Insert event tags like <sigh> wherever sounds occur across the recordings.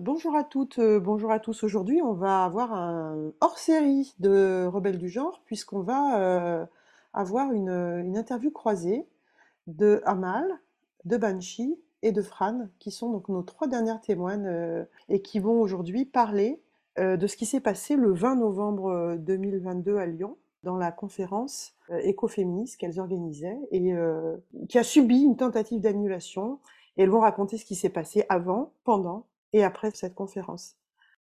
Bonjour à toutes, euh, bonjour à tous. Aujourd'hui, on va avoir un hors-série de Rebelles du genre, puisqu'on va euh, avoir une, interview croisée de Amal, de Banshee et de Fran, qui sont donc nos trois dernières témoines euh, et qui vont aujourd'hui parler euh, de ce qui s'est passé le 20 novembre euh, 2022 à Lyon, dans la conférence euh, écoféministe qu'elles organisaient et euh, qui a subi une tentative d'annulation. Et elles vont raconter ce qui s'est passé avant, pendant et après cette conférence.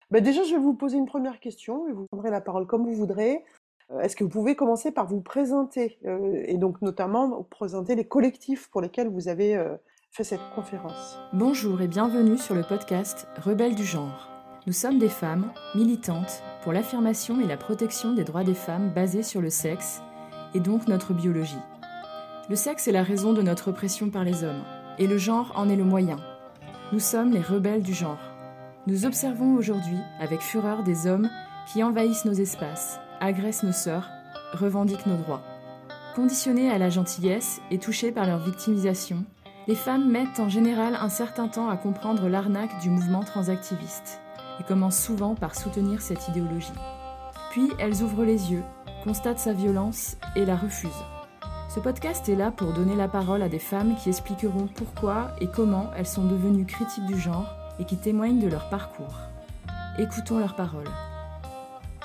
Ben déjà, je vais vous poser une première question et vous prendrez la parole comme vous voudrez. Euh, Est-ce que vous pouvez commencer par vous présenter euh, et donc notamment présenter les collectifs pour lesquels vous avez euh, fait cette conférence? Bonjour et bienvenue sur le podcast Rebelles du genre. Nous sommes des femmes militantes pour l'affirmation et la protection des droits des femmes basés sur le sexe et donc notre biologie. Le sexe est la raison de notre oppression par les hommes et le genre en est le moyen. Nous sommes les rebelles du genre. Nous observons aujourd'hui avec fureur des hommes qui envahissent nos espaces, agressent nos sœurs, revendiquent nos droits. Conditionnées à la gentillesse et touchées par leur victimisation, les femmes mettent en général un certain temps à comprendre l'arnaque du mouvement transactiviste et commencent souvent par soutenir cette idéologie. Puis elles ouvrent les yeux, constatent sa violence et la refusent. Ce podcast est là pour donner la parole à des femmes qui expliqueront pourquoi et comment elles sont devenues critiques du genre et qui témoignent de leur parcours. Écoutons leurs paroles.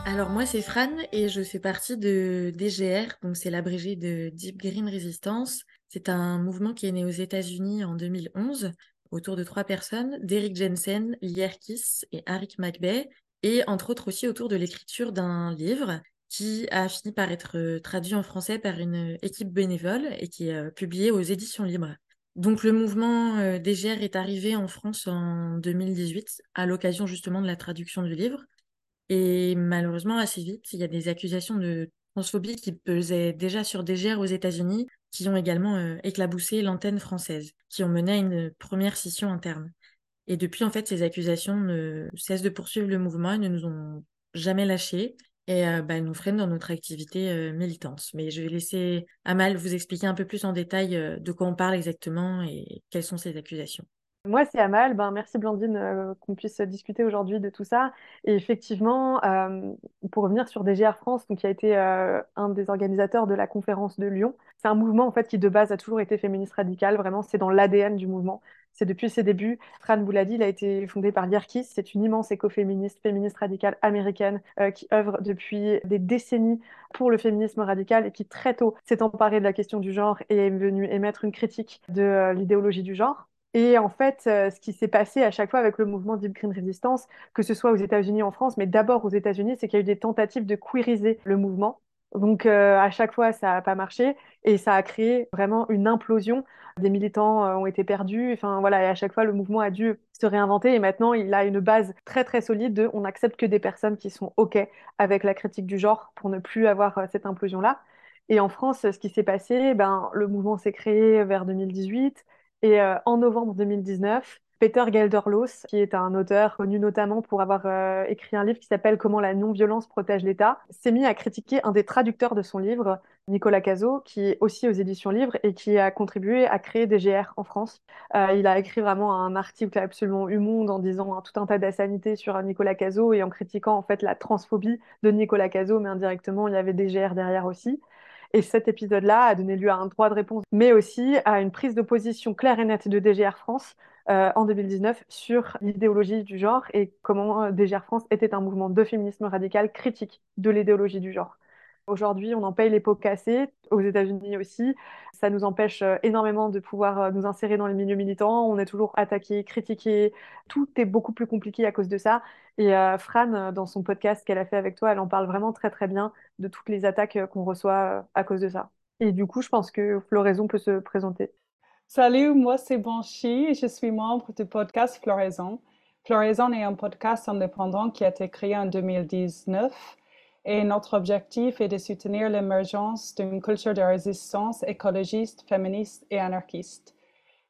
Alors moi c'est Fran et je fais partie de DGR, donc c'est l'abrégé de Deep Green Resistance. C'est un mouvement qui est né aux États-Unis en 2011 autour de trois personnes, Derrick Jensen, Lierkis et Arik McBay, et entre autres aussi autour de l'écriture d'un livre qui a fini par être traduit en français par une équipe bénévole et qui est publié aux éditions libres. Donc le mouvement DGR est arrivé en France en 2018 à l'occasion justement de la traduction du livre. Et malheureusement, assez vite, il y a des accusations de transphobie qui pesaient déjà sur DGR aux États-Unis, qui ont également éclaboussé l'antenne française, qui ont mené à une première scission interne. Et depuis, en fait, ces accusations ne cessent de poursuivre le mouvement et ne nous ont jamais lâchés et euh, bah, nous freinent dans notre activité euh, militante. Mais je vais laisser Amal vous expliquer un peu plus en détail euh, de quoi on parle exactement et quelles sont ces accusations. Moi, c'est Amal. Ben, merci Blandine euh, qu'on puisse discuter aujourd'hui de tout ça. Et effectivement, pour revenir sur DGR France, qui a été un des organisateurs de la conférence de Lyon, c'est un mouvement en fait qui de base a toujours été féministe radical. Vraiment, c'est dans l'ADN du mouvement. C'est depuis ses débuts. Fran vous l'a dit, il a été fondé par Lierkis. C'est une immense écoféministe, féministe radicale américaine euh, qui œuvre depuis des décennies pour le féminisme radical et qui très tôt s'est emparée de la question du genre et est venue émettre une critique de euh, l'idéologie du genre. Et en fait, euh, ce qui s'est passé à chaque fois avec le mouvement Deep Green Resistance, que ce soit aux États-Unis en France, mais d'abord aux États-Unis, c'est qu'il y a eu des tentatives de queeriser le mouvement. Donc euh, à chaque fois, ça n'a pas marché et ça a créé vraiment une implosion. Des militants euh, ont été perdus. Enfin voilà, et à chaque fois, le mouvement a dû se réinventer et maintenant, il a une base très très solide de on n'accepte que des personnes qui sont OK avec la critique du genre pour ne plus avoir euh, cette implosion-là. Et en France, ce qui s'est passé, ben, le mouvement s'est créé vers 2018. Et en novembre 2019, Peter Gelderloos, qui est un auteur connu notamment pour avoir euh, écrit un livre qui s'appelle Comment la non-violence protège l'État, s'est mis à critiquer un des traducteurs de son livre, Nicolas Cazot, qui est aussi aux éditions Livres et qui a contribué à créer DGR en France. Euh, il a écrit vraiment un article absolument humonde en disant hein, tout un tas d'assanités sur Nicolas Cazot et en critiquant en fait la transphobie de Nicolas Cazot, mais indirectement il y avait DGR derrière aussi. Et cet épisode-là a donné lieu à un droit de réponse, mais aussi à une prise de position claire et nette de DGR France euh, en 2019 sur l'idéologie du genre et comment euh, DGR France était un mouvement de féminisme radical critique de l'idéologie du genre. Aujourd'hui, on en paye les pots cassés, aux États-Unis aussi. Ça nous empêche euh, énormément de pouvoir nous insérer dans les milieux militants. On est toujours attaqué, critiqué. Tout est beaucoup plus compliqué à cause de ça. Et Fran, dans son podcast qu'elle a fait avec toi, elle en parle vraiment très très bien de toutes les attaques qu'on reçoit à cause de ça. Et du coup, je pense que Floraison peut se présenter. Salut, moi c'est Banshee et je suis membre du podcast Floraison. Floraison est un podcast indépendant qui a été créé en 2019 et notre objectif est de soutenir l'émergence d'une culture de résistance écologiste, féministe et anarchiste.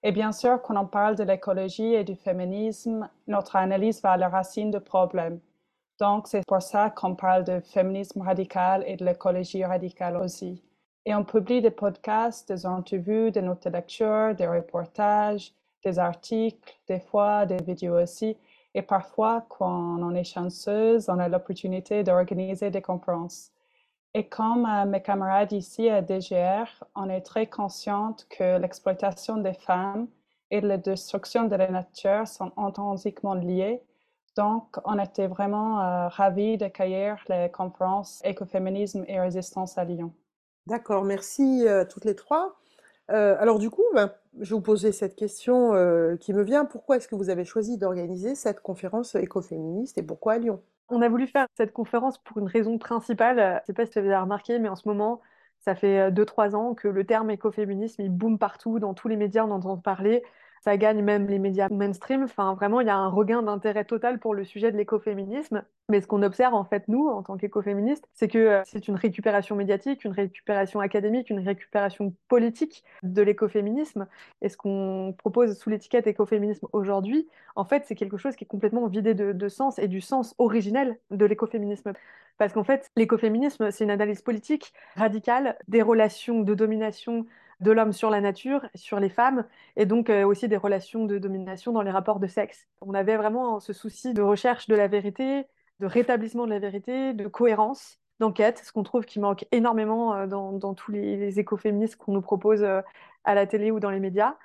Et bien sûr, quand on parle de l'écologie et du féminisme, notre analyse va à la racine du problème. Donc, c'est pour ça qu'on parle de féminisme radical et de l'écologie radicale aussi. Et on publie des podcasts, des notes de lecture, des reportages, des articles, des fois des vidéos aussi. Et parfois, quand on est chanceuse, on a l'opportunité d'organiser des conférences. Et comme euh, mes camarades ici à DGR, on est très consciente que l'exploitation des femmes et la destruction de la nature sont intrinsèquement liées. Donc, on était vraiment euh, ravis d'accueillir les conférences Écoféminisme et Résistance à Lyon. D'accord, merci à toutes les trois. Euh, alors du coup, ben, je vous poser cette question qui me vient. Pourquoi est-ce que vous avez choisi d'organiser cette conférence écoféministe et pourquoi à Lyon? On a voulu faire cette conférence pour une raison principale. Je ne sais pas si vous avez remarqué, mais en ce moment, ça fait 2-3 ans que le terme écoféminisme, il boom partout, dans tous les médias, on entend parler ça gagne même les médias mainstream. Enfin, vraiment, il y a un regain d'intérêt total pour le sujet de l'écoféminisme. Mais ce qu'on observe, en fait, nous, en tant qu'écoféministes, c'est que euh, c'est une récupération médiatique, une récupération académique, une récupération politique de l'écoféminisme. Et ce qu'on propose sous l'étiquette écoféminisme aujourd'hui, en fait, c'est quelque chose qui est complètement vidé de, de sens et du sens originel de l'écoféminisme. Parce qu'en fait, l'écoféminisme, c'est une analyse politique radicale des relations de domination de l'homme sur la nature, sur les femmes, et donc euh, aussi des relations de domination dans les rapports de sexe. On avait vraiment ce souci de recherche de la vérité, de rétablissement de la vérité, de cohérence, d'enquête, ce qu'on trouve qui manque énormément euh, dans, tous les, écoféministes qu'on nous propose euh, à la télé ou dans les médias.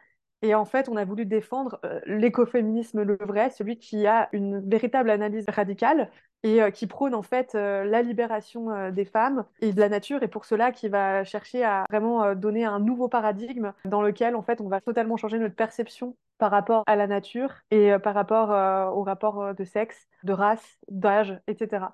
Et en fait, on a voulu défendre l'écoféminisme le vrai, celui qui a une véritable analyse radicale et euh, qui prône en fait euh, la libération euh, des femmes et de la nature et pour cela qui va chercher à vraiment donner un nouveau paradigme dans lequel en fait on va totalement changer notre perception par rapport à la nature et par rapport au rapport de sexe, de race, d'âge, etc.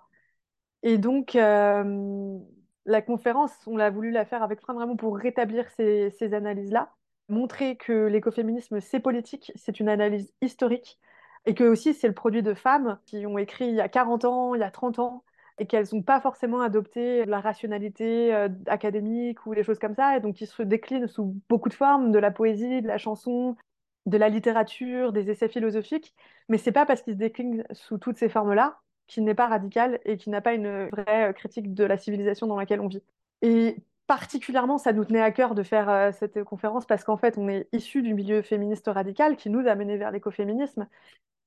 Et donc la conférence, on l'a voulu la faire avec Fran vraiment pour rétablir ces, ces analyses-là, montrer que l'écoféminisme c'est politique, c'est une analyse historique et que aussi c'est le produit de femmes qui ont écrit il y a 40 ans, il y a 30 ans, et qu'elles n'ont pas forcément adopté la rationalité euh, académique ou des choses comme ça, et donc qui se déclinent sous beaucoup de formes, de la poésie, de la chanson, de la littérature, des essais philosophiques, mais c'est pas parce qu'ils se déclinent sous toutes ces formes-là qu'il n'est pas radical et qu'il n'a pas une vraie euh, critique de la civilisation dans laquelle on vit. Et particulièrement, ça nous tenait à cœur de faire euh, cette conférence parce qu'en fait, on est issu du milieu féministe radical qui nous a menés vers l'écoféminisme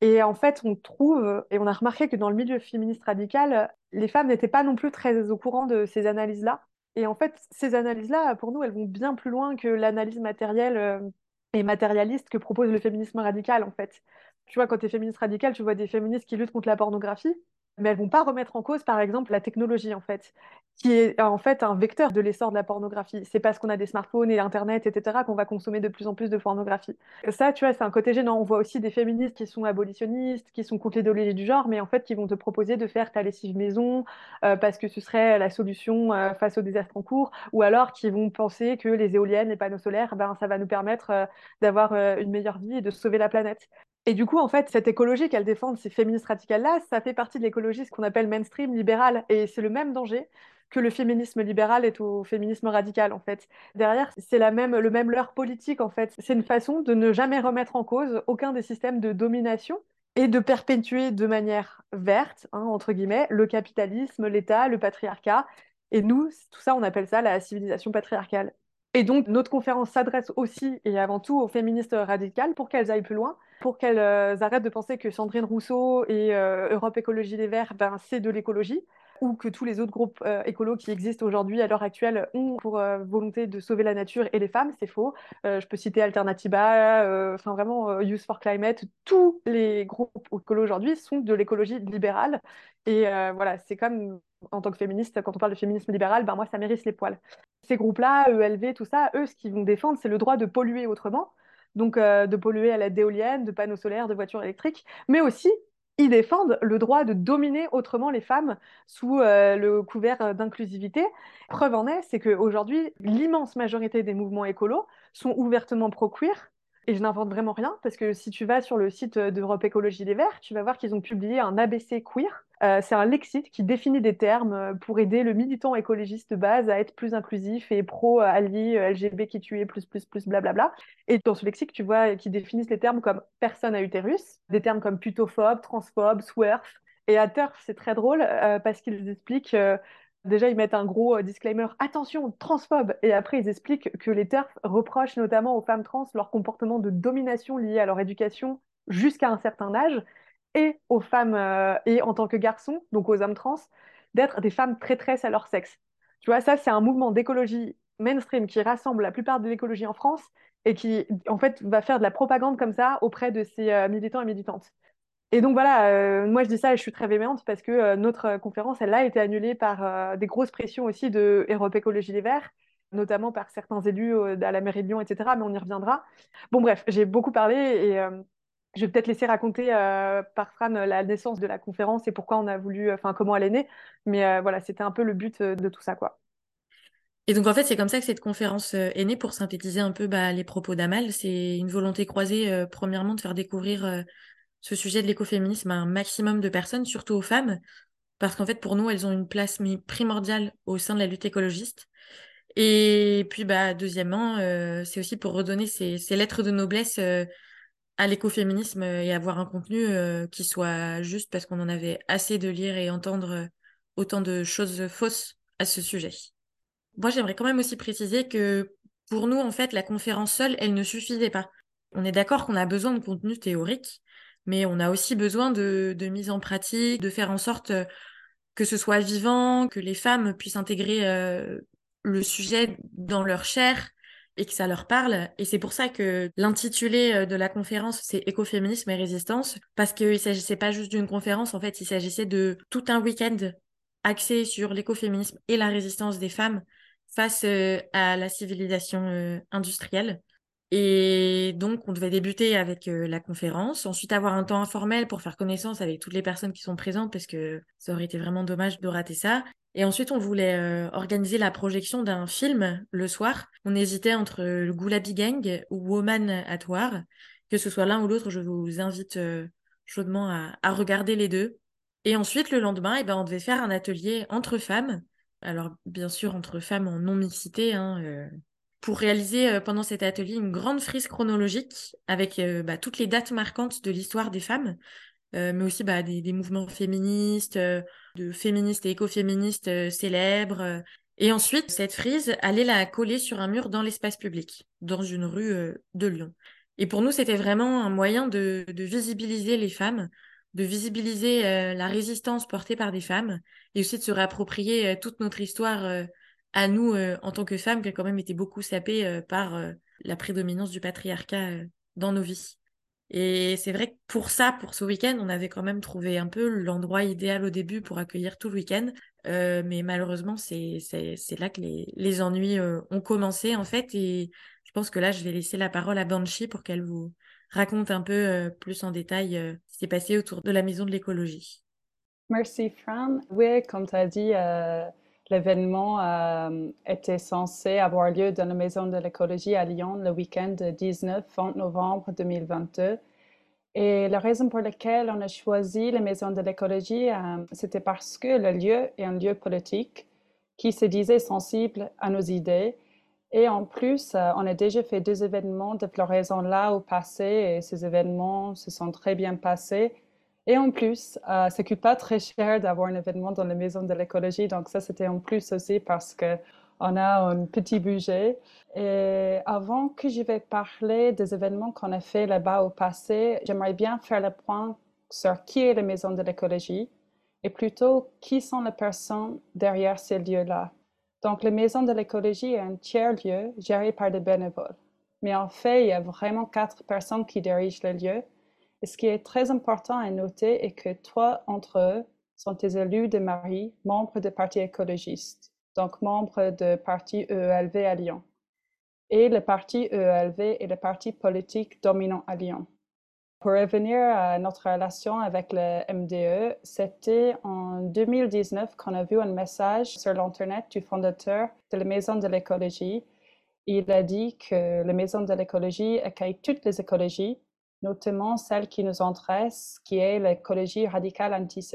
et en fait, on trouve, et on a remarqué que dans le milieu féministe radical, les femmes n'étaient pas non plus très au courant de ces analyses-là. Et en fait, ces analyses-là, pour nous, elles vont bien plus loin que l'analyse matérielle euh, et matérialiste que propose le féminisme radical, en fait. Tu vois, quand tu es féministe radical, tu vois des féministes qui luttent contre la pornographie, mais elles vont pas remettre en cause, par exemple, la technologie, en fait, qui est en fait un vecteur de l'essor de la pornographie. C'est parce qu'on a des smartphones et Internet, etc., qu'on va consommer de plus en plus de pornographie. Ça, tu vois, c'est un côté gênant. On voit aussi des féministes qui sont abolitionnistes, qui sont contre l'idéologie du genre, mais en fait, qui vont te proposer de faire ta lessive maison euh, parce que ce serait la solution euh, face au désastre en cours, ou alors qui vont penser que les éoliennes, les panneaux solaires, ben, ça va nous permettre euh, d'avoir une meilleure vie et de sauver la planète. Et du coup, en fait, cette écologie qu'elles défendent, ces féministes radicales-là, ça fait partie de l'écologie, ce qu'on appelle mainstream libéral. Et c'est le même danger que le féminisme libéral est au féminisme radical, en fait. Derrière, c'est la même, le même leurre politique, en fait. C'est une façon de ne jamais remettre en cause aucun des systèmes de domination et de perpétuer de manière verte, hein, entre guillemets, le capitalisme, l'État, le patriarcat. Et nous, tout ça, on appelle ça la civilisation patriarcale. Et donc, notre conférence s'adresse aussi et avant tout aux féministes radicales pour qu'elles aillent plus loin, pour qu'elles euh, arrêtent de penser que Sandrine Rousseau et euh, Europe Écologie Les Verts, ben, c'est de l'écologie, ou que tous les autres groupes euh, écolos qui existent aujourd'hui à l'heure actuelle ont pour volonté de sauver la nature et les femmes, c'est faux. je peux citer Alternativa, enfin vraiment Youth for Climate, tous les groupes écolos aujourd'hui sont de l'écologie libérale. Et voilà, c'est comme en tant que féministe, quand on parle de féminisme libéral, ben moi ça mérite les poils ces groupes-là, ELV, tout ça, eux, ce qu'ils vont défendre, c'est le droit de polluer autrement, donc euh, de polluer à l'aide d'éoliennes, de panneaux solaires, de voitures électriques, mais aussi ils défendent le droit de dominer autrement les femmes sous euh, le couvert d'inclusivité. Preuve en est, c'est qu'aujourd'hui, l'immense majorité des mouvements écolos sont ouvertement pro-queer. Et je n'invente vraiment rien, parce que si tu vas sur le site d'Europe Écologie Les Verts, tu vas voir qu'ils ont publié un ABC queer, euh, c'est un lexique qui définit des termes euh, pour aider le militant écologiste de base à être plus inclusif et pro-ally, euh, LGBTQI++, blablabla. Et dans ce lexique, tu vois qu'ils définissent les termes comme personne à utérus, des termes comme putophobe, transphobe, swerf. Et à TERF, c'est très drôle parce qu'ils expliquent Déjà, ils mettent un gros disclaimer, attention, transphobe. Et après, ils expliquent que les TERF reprochent notamment aux femmes trans leur comportement de domination lié à leur éducation jusqu'à un certain âge et aux femmes et en tant que garçons, donc aux hommes trans, d'être des femmes traîtresses à leur sexe. Tu vois, ça, c'est un mouvement d'écologie mainstream qui rassemble la plupart de l'écologie en France et qui, en fait, va faire de la propagande comme ça auprès de ses militants et militantes. Et donc voilà, euh, moi je dis ça et je suis très véhémente parce que euh, notre conférence, elle a été annulée par euh, des grosses pressions aussi de Europe Écologie Les Verts, notamment par certains élus à la mairie de Lyon, etc. Mais on y reviendra. Bon bref, j'ai beaucoup parlé et je vais peut-être laisser raconter par Fran la naissance de la conférence et pourquoi on a voulu, enfin comment elle est née. Mais voilà, c'était un peu le but de tout ça, quoi. Et donc en fait, c'est comme ça que cette conférence est née pour synthétiser un peu bah, les propos d'Amal. C'est une volonté croisée, premièrement, de faire découvrir ce sujet de l'écoféminisme à un maximum de personnes, surtout aux femmes, parce qu'en fait, pour nous, elles ont une place primordiale au sein de la lutte écologiste. Et puis, bah, deuxièmement, euh, c'est aussi pour redonner ces, lettres de noblesse euh, à l'écoféminisme et avoir un contenu euh, qui soit juste parce qu'on en avait assez de lire et entendre autant de choses fausses à ce sujet. Moi, j'aimerais quand même aussi préciser que pour nous, en fait, la conférence seule, elle ne suffisait pas. On est d'accord qu'on a besoin de contenu théorique, mais on a aussi besoin de, mise en pratique, de faire en sorte euh, que ce soit vivant, que les femmes puissent intégrer euh, le sujet dans leur chair et que ça leur parle. Et c'est pour ça que l'intitulé euh, de la conférence, c'est Écoféminisme et résistance, parce qu'il ne s'agissait pas juste d'une conférence, en fait, il s'agissait de tout un week-end axé sur l'écoféminisme et la résistance des femmes face à la civilisation industrielle. Et donc, on devait débuter avec euh, la conférence, ensuite avoir un temps informel pour faire connaissance avec toutes les personnes qui sont présentes, parce que ça aurait été vraiment dommage de rater ça. Et ensuite, on voulait euh, organiser la projection d'un film le soir. On hésitait entre le Goulabi Gang ou Woman at War. Que ce soit l'un ou l'autre, je vous invite euh, chaudement à, regarder les deux. Et ensuite, le lendemain, eh ben, on devait faire un atelier entre femmes. Alors, bien sûr, entre femmes en non-mixité, hein, pour réaliser euh, pendant cet atelier une grande frise chronologique avec euh, bah, toutes les dates marquantes de l'histoire des femmes, euh, mais aussi bah, des, mouvements féministes, de féministes et écoféministes célèbres. Et ensuite, cette frise, allait la coller sur un mur dans l'espace public, dans une rue de Lyon. Et pour nous, c'était vraiment un moyen de, de, visibiliser les femmes, de visibiliser la résistance portée par des femmes, et aussi de se réapproprier toute notre histoire à nous euh, en tant que femmes qui a quand même été beaucoup sapée euh, par euh, la prédominance du patriarcat dans nos vies. Et c'est vrai que pour ça, pour ce week-end, on avait quand même trouvé un peu l'endroit idéal au début pour accueillir tout le week-end. mais malheureusement, c'est là que les, les ennuis ont commencé en fait. Et je pense que là, je vais laisser la parole à Banshee pour qu'elle vous raconte un peu plus en détail ce qui s'est passé autour de la maison de l'écologie. Merci Fran. Oui, comme tu as dit, L'événement euh, était censé avoir lieu dans la Maison de l'écologie à Lyon le week-end de 19-20 novembre 2022. Et la raison pour laquelle on a choisi la Maison de l'écologie, euh, c'était parce que le lieu est un lieu politique qui se disait sensible à nos idées. Et en plus, euh, on a déjà fait deux événements de floraison là au passé et ces événements se sont très bien passés. Et en plus, euh, ça coûte pas très cher d'avoir un événement dans la maison de l'écologie. Donc ça, c'était en plus aussi parce que on a un petit budget. Et avant que je vais parler des événements qu'on a fait là-bas au passé, j'aimerais bien faire le point sur qui est la maison de l'écologie et plutôt qui sont les personnes derrière ces lieux-là. Donc, la maison de l'écologie est un tiers-lieu géré par des bénévoles. Mais en fait, il y a vraiment quatre personnes qui dirigent le lieu ce qui est très important à noter est que trois d'entre eux sont des élus de Marie, membres du Parti écologiste, donc membres du Parti EELV à Lyon. Et le Parti EELV est le parti politique dominant à Lyon. Pour revenir à notre relation avec le MDE, c'était en 2019 qu'on a vu un message sur l'Internet du fondateur de la Maison de l'écologie. Il a dit que la Maison de l'écologie accueille toutes les écologies, notamment celle qui nous intéresse, qui est l'écologie radicale anti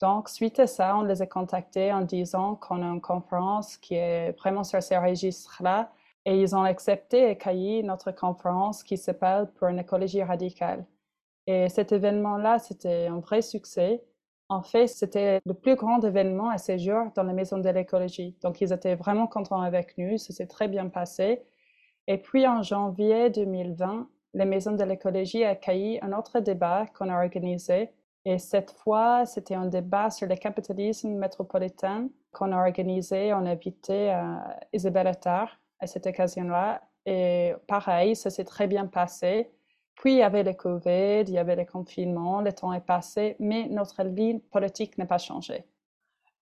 Donc, suite à ça, on les a contactés en disant qu'on a une conférence qui est vraiment sur ces registres-là et ils ont accepté et accueilli notre conférence qui s'appelle Pour une écologie radicale. Et cet événement-là, c'était un vrai succès. En fait, c'était le plus grand événement à ce jour dans la maison de l'écologie. Donc, ils étaient vraiment contents avec nous, ça s'est très bien passé. Et puis, en janvier 2020, la Maison de l'écologie a accueilli un autre débat qu'on a organisé Et cette fois, c'était un débat sur le capitalisme métropolitain qu'on a organisé. On a invité euh, Isabelle Attard à cette occasion-là. Et pareil, ça s'est très bien passé. Puis il y avait le Covid, il y avait le confinement, le temps est passé, mais notre ligne politique n'a pas changé.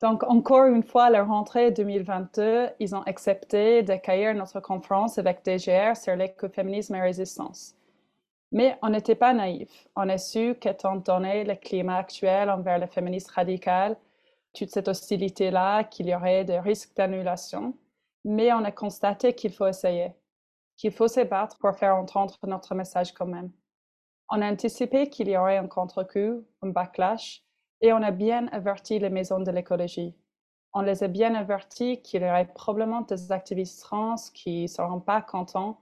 Donc, encore une fois, à la rentrée 2022, ils ont accepté d'accueillir notre conférence avec DGR sur l'écoféminisme et résistance. Mais on n'était pas naïfs. On a su qu'étant donné le climat actuel envers le féminisme radical, toute cette hostilité-là, qu'il y aurait des risques d'annulation. Mais on a constaté qu'il faut essayer, qu'il faut se battre pour faire entendre notre message quand même. On a anticipé qu'il y aurait un contre-coup, un backlash, et on a bien averti les maisons de l'écologie. On les a bien avertis qu'il y aurait probablement des activistes trans qui ne seront pas contents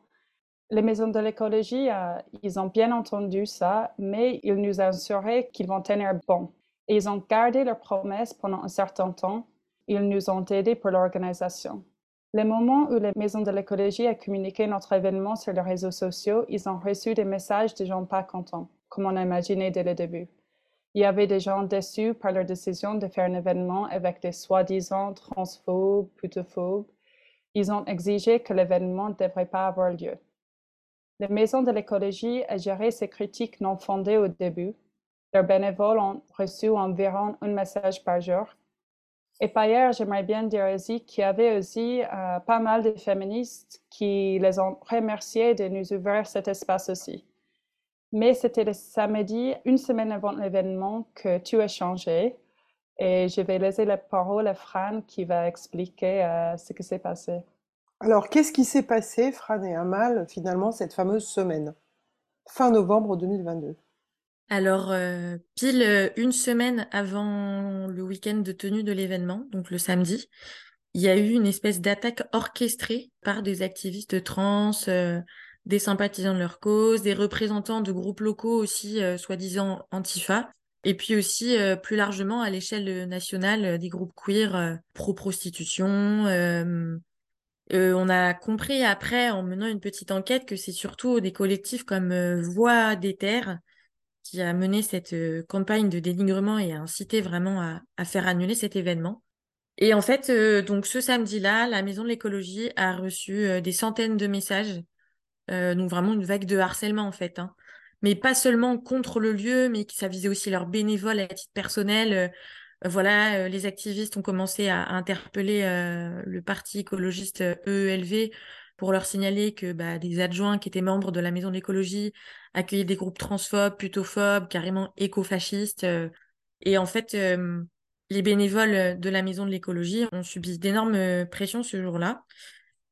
les maisons de l'écologie, euh, ils ont bien entendu ça, mais ils nous assuraient qu'ils vont tenir bon. Et ils ont gardé leurs promesses pendant un certain temps. Ils nous ont aidés pour l'organisation. Le moment où les maisons de l'écologie ont communiqué notre événement sur les réseaux sociaux, ils ont reçu des messages de gens pas contents, comme on a imaginé dès le début. Il y avait des gens déçus par leur décision de faire un événement avec des soi-disant transphobes, putophobes. Ils ont exigé que l'événement ne devrait pas avoir lieu. Les maisons de l'écologie ont géré ces critiques non fondées au début. Leurs bénévoles ont reçu environ un message par jour. Et par ailleurs, j'aimerais bien dire aussi qu'il y avait aussi euh, pas mal de féministes qui les ont remerciés de nous ouvrir cet espace aussi. Mais c'était le samedi, une semaine avant l'événement, que tout a changé. Et je vais laisser la parole à Fran qui va expliquer euh, ce qui s'est passé. Alors, qu'est-ce qui s'est passé, Fran et Amal, finalement, cette fameuse semaine, fin novembre 2022 Alors, euh, pile euh, une semaine avant le week-end de tenue de l'événement, donc le samedi, il y a eu une espèce d'attaque orchestrée par des activistes trans, euh, des sympathisants de leur cause, des représentants de groupes locaux aussi, soi-disant antifa, et puis aussi plus largement à l'échelle nationale des groupes queer pro-prostitution euh, on a compris après, en menant une petite enquête, que c'est surtout des collectifs comme euh, Voix des Terres qui a mené cette euh, campagne de dénigrement et a incité vraiment à, faire annuler cet événement. Et en fait, donc ce samedi-là, la Maison de l'écologie a reçu des centaines de messages, donc vraiment une vague de harcèlement en fait. Hein. Mais pas seulement contre le lieu, mais ça visait aussi leurs bénévoles à titre personnel voilà, euh, les activistes ont commencé à, interpeller euh, le parti écologiste EELV euh, pour leur signaler que bah, des adjoints qui étaient membres de la Maison de l'écologie accueillaient des groupes transphobes, putophobes, carrément écofascistes. et en fait, les bénévoles de la Maison de l'écologie ont subi d'énormes pressions ce jour-là.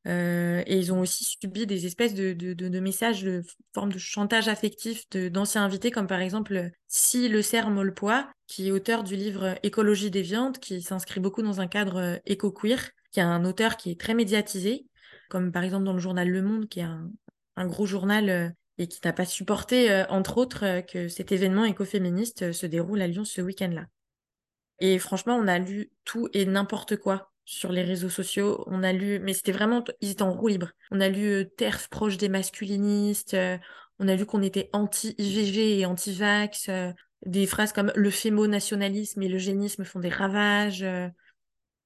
Euh, et ils ont aussi subi des espèces de, messages de forme de chantage affectif d'anciens invités, comme par exemple Si Le Cerf Molpois, qui est auteur du livre Écologie des viandes, qui s'inscrit beaucoup dans un cadre euh, éco-queer, qui est un auteur qui est très médiatisé, comme par exemple dans le journal Le Monde, qui est un, un gros journal euh, et qui n'a pas supporté, entre autres, que cet événement écoféministe se déroule à Lyon ce week-end-là. Et franchement, on a lu tout et n'importe quoi sur les réseaux sociaux. On a lu, mais c'était vraiment, ils étaient en roue libre. On a lu euh, TERF proche des masculinistes. Euh, on a lu qu'on était anti-IVG et anti-vax. Euh, des phrases comme le fémo-nationalisme et le génisme font des ravages.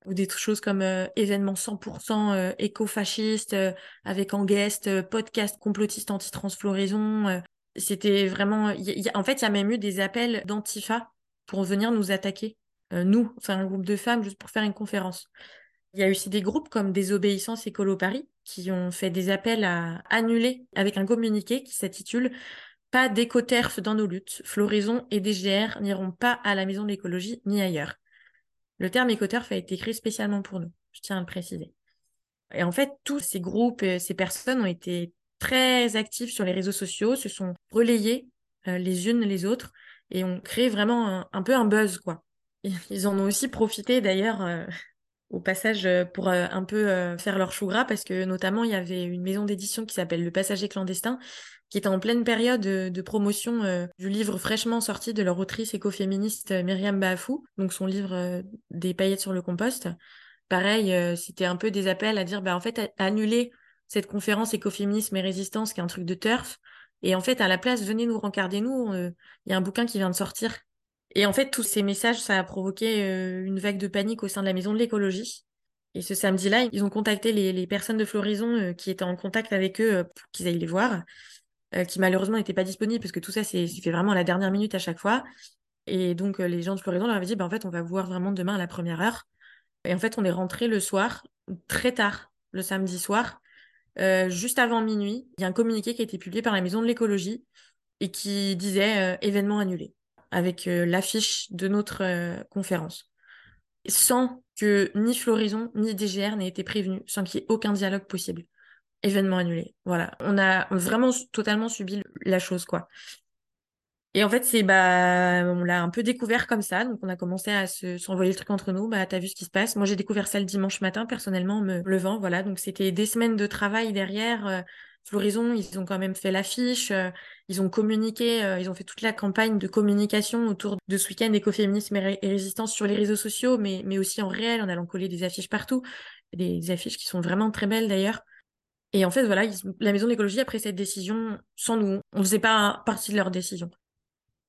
ou des choses comme événement 100% éco-fasciste avec en guest podcast complotiste anti-transfloraison. C'était vraiment... en fait, il y a même eu des appels d'Antifa pour venir nous attaquer. Euh, nous, enfin un groupe de femmes, juste pour faire une conférence. Il y a aussi des groupes comme Désobéissance Écolo Paris qui ont fait des appels à annuler avec un communiqué qui s'intitule Pas d'écoterf dans nos luttes. Floraison et DGR n'iront pas à la maison de l'écologie ni ailleurs. Le terme écoterf a été créé spécialement pour nous, je tiens à le préciser. Et en fait, tous ces groupes, et ces personnes ont été très actifs sur les réseaux sociaux, se sont relayés euh, les unes les autres et ont créé vraiment un peu un buzz, quoi. Ils en ont aussi profité d'ailleurs euh, au passage euh, pour euh, un peu faire leur chou gras parce que notamment il y avait une maison d'édition qui s'appelle Le Passager clandestin qui était en pleine période de, promotion du livre fraîchement sorti de leur autrice écoféministe Myriam Bafou, donc son livre Des paillettes sur le compost. Pareil, c'était un peu des appels à dire bah en fait annuler cette conférence écoféminisme et résistance qui est un truc de turf et en fait à la place venez nous rencarder nous, il y a un bouquin qui vient de sortir Et en fait, tous ces messages, ça a provoqué une vague de panique au sein de la maison de l'écologie. Et ce samedi-là, ils ont contacté les, personnes de Floraison qui étaient en contact avec eux pour qu'ils aillent les voir, qui malheureusement n'étaient pas disponibles parce que tout ça, c'est fait vraiment à la dernière minute à chaque fois. Et donc, les gens de Floraison leur avaient dit, bah, en fait, on va vous voir vraiment demain à la première heure. Et en fait, on est rentré le soir, très tard, le samedi soir, euh, juste avant minuit. Il y a un communiqué qui a été publié par la Maison de l'écologie et qui disait euh, événement annulé, avec euh, l'affiche de notre conférence. Sans que ni Floraison ni DGR n'aient été prévenus, sans qu'il y ait aucun dialogue possible. Événement annulé. Voilà. On a vraiment totalement subi la chose, quoi. Et en fait, c'est bah on l'a un peu découvert comme ça, donc on a commencé à se s'envoyer le truc entre nous. Bah t'as vu ce qui se passe Moi j'ai découvert ça le dimanche matin personnellement, me levant, voilà. Donc c'était des semaines de travail derrière. Euh, Floraison, ils ont quand même fait l'affiche, euh, ils ont communiqué, euh, ils ont fait toute la campagne de communication autour de ce week-end écoféminisme et, résistance sur les réseaux sociaux, mais aussi en réel, en allant coller des affiches partout, des, affiches qui sont vraiment très belles d'ailleurs. Et en fait, voilà, la maison de l'écologie a pris cette décision sans nous. On faisait pas partie de leur décision.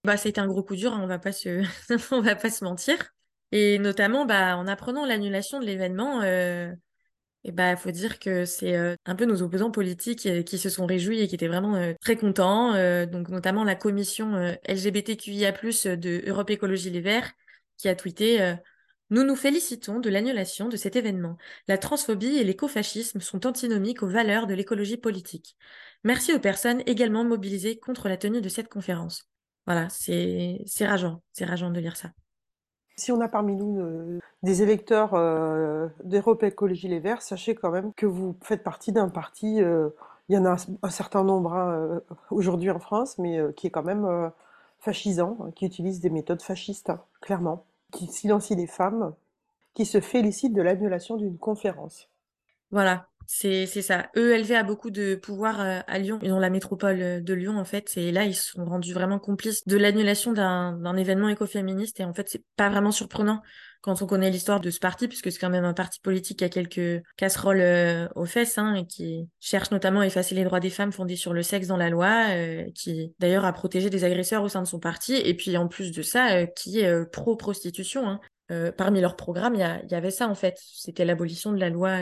Bah, c'était un gros coup dur, hein, on va se, <laughs> va pas se mentir. Et notamment, bah, en apprenant l'annulation de l'événement, euh, et bah, faut dire que c'est euh, un peu nos opposants politiques euh, qui se sont réjouis et qui étaient vraiment euh, très contents. donc, notamment la commission LGBTQIA+ de Europe Écologie Les Verts, qui a tweeté Nous nous félicitons de l'annulation de cet événement. La transphobie et l'écofascisme sont antinomiques aux valeurs de l'écologie politique. Merci aux personnes également mobilisées contre la tenue de cette conférence. Voilà, c'est rageant, c'est rageant de lire ça. Si on a parmi nous euh, des électeurs euh, d'Europe Écologie Les Verts, sachez quand même que vous faites partie d'un parti, euh, il y en a un, certain nombre hein, aujourd'hui en France, mais qui est quand même fascisant, hein, qui utilise des méthodes fascistes, hein, clairement, qui silencie les femmes, qui se félicite de l'annulation d'une conférence. Voilà, c'est ça. ELV a beaucoup de pouvoir euh, à Lyon. Ils ont la métropole euh, de Lyon, en fait. Et là, ils sont rendus vraiment complices de l'annulation d'un événement écoféministe. Et en fait, c'est pas vraiment surprenant quand on connaît l'histoire de ce parti, puisque c'est quand même un parti politique qui a quelques casseroles euh, aux fesses, hein, et qui cherche notamment à effacer les droits des femmes fondés sur le sexe dans la loi, qui d'ailleurs a protégé des agresseurs au sein de son parti. Et puis, en plus de ça, qui est pro-prostitution. Hein. parmi leurs programmes, il y, y, avait ça, en fait. C'était l'abolition de la loi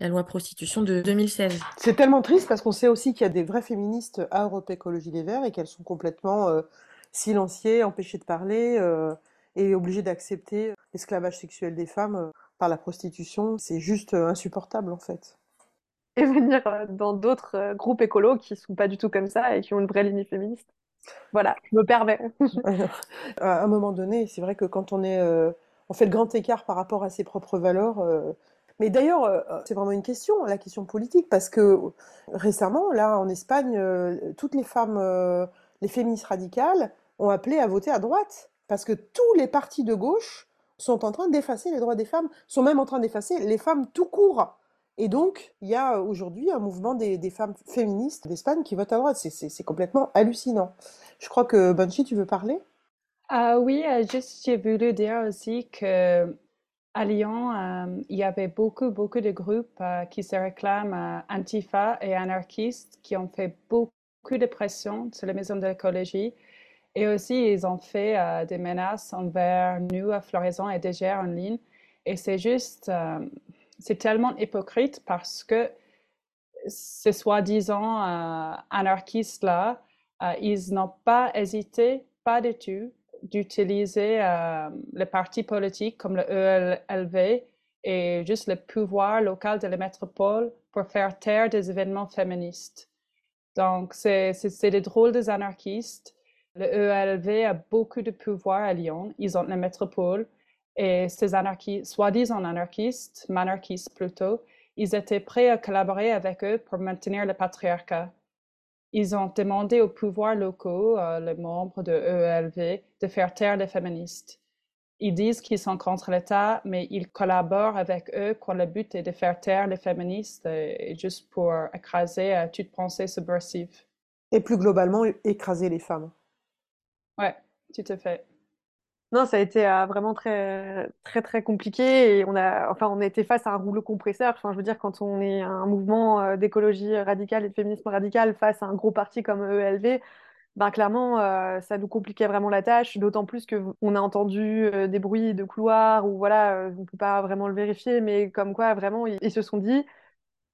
la loi prostitution de 2016. C'est tellement triste parce qu'on sait aussi qu'il y a des vraies féministes à Europe Écologie Les Verts et qu'elles sont complètement euh, silenciées, empêchées de parler euh, et obligées d'accepter l'esclavage sexuel des femmes euh, par la prostitution. C'est juste insupportable en fait. Et venir dans d'autres groupes écolos qui sont pas du tout comme ça et qui ont une vraie ligne féministe. Voilà, je me permets. <laughs> à un moment donné, c'est vrai que quand on est, on fait le grand écart par rapport à ses propres valeurs, mais d'ailleurs, euh, euh, c'est vraiment une question, la question politique, parce que récemment, là, en Espagne, euh, toutes les femmes, les féministes radicales, ont appelé à voter à droite, parce que tous les partis de gauche sont en train d'effacer les droits des femmes, sont même en train d'effacer les femmes tout court. Et donc, il y a aujourd'hui un mouvement des, femmes féministes d'Espagne qui votent à droite. C'est complètement hallucinant. Je crois que Banshee, tu veux parler? Ah Oui, juste j'ai voulu dire aussi que à Lyon, euh, il y avait beaucoup, beaucoup de groupes euh, qui se réclament euh, antifa et anarchistes qui ont fait beaucoup de pression sur la maison de l'écologie. Et aussi, ils ont fait des menaces envers nous à Floraison et DGR en ligne. Et c'est juste, c'est tellement hypocrite parce que ces soi-disant anarchistes-là, ils n'ont pas hésité, pas du tout, d'utiliser euh, le parti politique comme le ELV et juste le pouvoir local de la métropole pour faire taire des événements féministes. Donc, c'est des drôles des anarchistes. Le ELV a beaucoup de pouvoir à Lyon. Ils ont la métropole. Et ces anarchistes, soi-disant anarchistes, monarchistes plutôt, ils étaient prêts à collaborer avec eux pour maintenir le patriarcat ils ont demandé aux pouvoirs locaux, euh, les membres de EELV, de faire taire les féministes. Ils disent qu'ils sont contre l'État, mais ils collaborent avec eux quand le but est de faire taire les féministes et, juste pour écraser euh, toute pensée subversive. Et plus globalement, écraser les femmes. Ouais, tout à fait. Non, ça a été euh, vraiment très, très, compliqué on a, enfin, on été face à un rouleau compresseur. Je veux dire, quand on est un mouvement euh, d'écologie radicale et de féminisme radical face à un gros parti comme ELV, ben, clairement, euh, ça nous compliquait vraiment la tâche, d'autant plus qu'on a entendu des bruits de couloirs où voilà, on ne peut pas vraiment le vérifier, mais comme quoi vraiment ils se sont dit,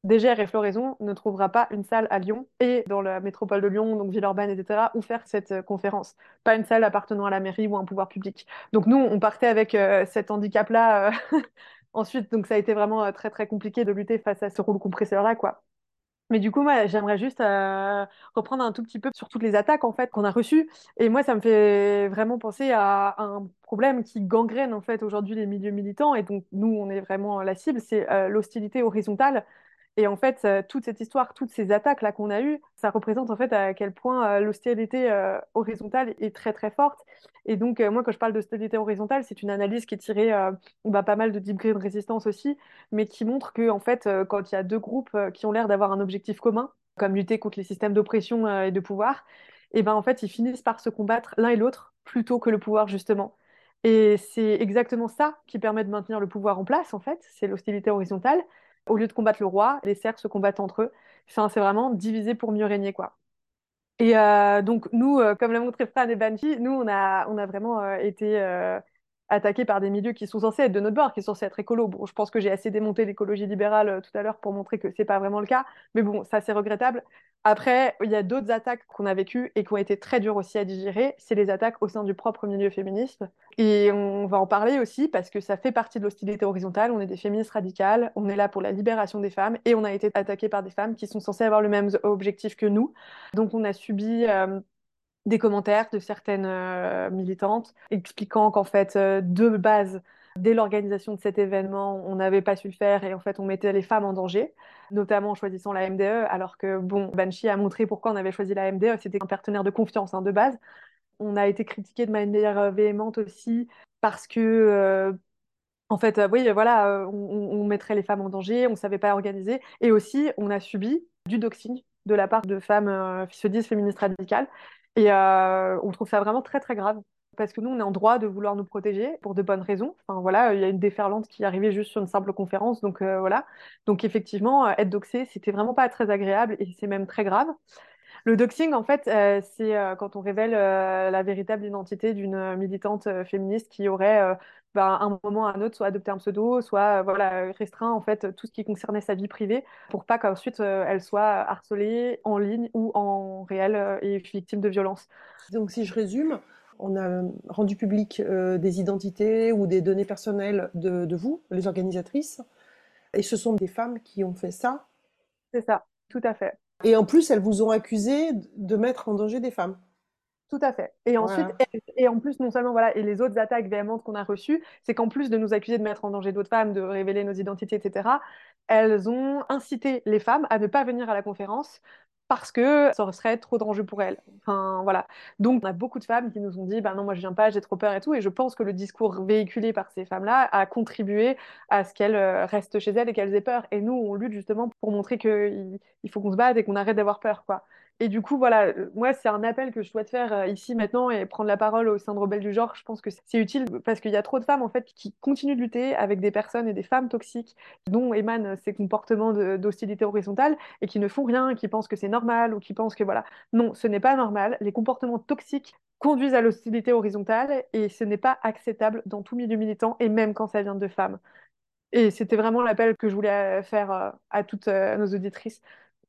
DGR et Floraison ne trouvera pas une salle à Lyon et dans la métropole de Lyon, donc Villeurbanne, etc., où faire cette euh, conférence. Pas une salle appartenant à la mairie ou à un pouvoir public. Donc nous, on partait avec euh, cet handicap-là. euh, <laughs> Ensuite, donc ça a été vraiment très très compliqué de lutter face à ce rouleau compresseur-là, quoi. Mais du coup, moi, j'aimerais juste reprendre un tout petit peu sur toutes les attaques en fait qu'on a reçues. Et moi, ça me fait vraiment penser à un problème qui gangrène en fait aujourd'hui les milieux militants. Et donc nous, on est vraiment la cible, c'est l'hostilité horizontale. Et en fait, euh, toute cette histoire, toutes ces attaques là qu'on a eues, ça représente en fait à quel point euh, l'hostilité euh, horizontale est très très forte. Et donc moi, quand je parle d'hostilité horizontale, c'est une analyse qui est tirée bah, pas mal de Deep Green Resistance aussi, mais qui montre que en fait, quand il y a deux groupes qui ont l'air d'avoir un objectif commun, comme lutter contre les systèmes d'oppression et de pouvoir, et ben en fait, ils finissent par se combattre l'un et l'autre plutôt que le pouvoir justement. Et c'est exactement ça qui permet de maintenir le pouvoir en place, en fait, c'est l'hostilité horizontale. Au lieu de combattre le roi, les serfs se combattent entre eux. C'est vraiment diviser pour mieux régner, quoi. Et euh, donc, nous, euh, comme l'a montré Fran et Banshee, nous, on a, on a vraiment euh, été attaqués par des milieux qui sont censés être de notre bord, qui sont censés être écolos. Bon, je pense que j'ai assez démonté l'écologie libérale euh, tout à l'heure pour montrer que c'est pas vraiment le cas, mais bon, ça, c'est regrettable. Après, il y a d'autres attaques qu'on a vécues et qui ont été très dures aussi à digérer. C'est les attaques au sein du propre milieu féministe. Et on va en parler aussi parce que ça fait partie de l'hostilité horizontale. On est des féministes radicales, on est là pour la libération des femmes et on a été attaqué par des femmes qui sont censées avoir le même objectif que nous. Donc on a subi euh, des commentaires de certaines euh, militantes expliquant qu'en fait, euh, de base, dès l'organisation de cet événement, on n'avait pas su le faire et en fait, on mettait les femmes en danger, notamment en choisissant la MDE, alors que, bon, Banshee a montré pourquoi on avait choisi la MDE, c'était un partenaire de confiance hein, de base. On a été critiqué de manière euh, véhémente aussi parce que, euh, en fait, oui, voilà, on, mettrait les femmes en danger, on ne savait pas organiser. Et aussi, on a subi du doxing de la part de femmes qui se disent féministes radicales. Et euh, on trouve ça vraiment très, très grave. Parce que nous, on est en droit de vouloir nous protéger pour de bonnes raisons. Enfin, voilà, il y a une déferlante qui arrivée juste sur une simple conférence. Donc, euh, voilà. Donc, effectivement, euh, être doxé, c'était vraiment pas très agréable et c'est même très grave. Le doxing, en fait, c'est quand on révèle la véritable identité d'une militante féministe qui aurait, à un moment ou à un autre, soit adopté un pseudo, soit euh, voilà, restreint en fait tout ce qui concernait sa vie privée pour pas qu'ensuite euh, elle soit harcelée en ligne ou en réel euh, et victime de violences. Donc, si je résume, on a rendu public euh, des identités ou des données personnelles de, de vous, les organisatrices, et ce sont des femmes qui ont fait ça. C'est ça, tout à fait. Et en plus, elles vous ont accusé de mettre en danger des femmes. Tout à fait. Et ensuite, et, et en plus, non seulement, voilà, et les autres attaques véhémentes qu'on a reçues, c'est qu'en plus de nous accuser de mettre en danger d'autres femmes, de révéler nos identités, etc., elles ont incité les femmes à ne pas venir à la conférence parce que ça serait trop dangereux pour elles. Enfin, voilà. Donc, on a beaucoup de femmes qui nous ont dit, bah non, moi je viens pas, j'ai trop peur et tout. Et je pense que le discours véhiculé par ces femmes-là a contribué à ce qu'elles euh, restent chez elles et qu'elles aient peur. Et nous, on lutte justement pour montrer qu'il il faut qu'on se batte et qu'on arrête d'avoir peur, quoi. Et du coup, voilà, euh, moi, c'est un appel que je souhaite faire euh, ici maintenant et prendre la parole au sein de Rebelles du genre. Je pense que c'est utile parce qu'il y a trop de femmes, en fait, qui continuent de lutter avec des personnes et des femmes toxiques dont émanent ces comportements d'hostilité horizontale et qui ne font rien, qui pensent que c'est normal ou qui pensent que, voilà. Non, ce n'est pas normal. Les comportements toxiques conduisent à l'hostilité horizontale et ce n'est pas acceptable dans tout milieu militant et même quand ça vient de femmes. Et c'était vraiment l'appel que je voulais euh, faire à toutes nos auditrices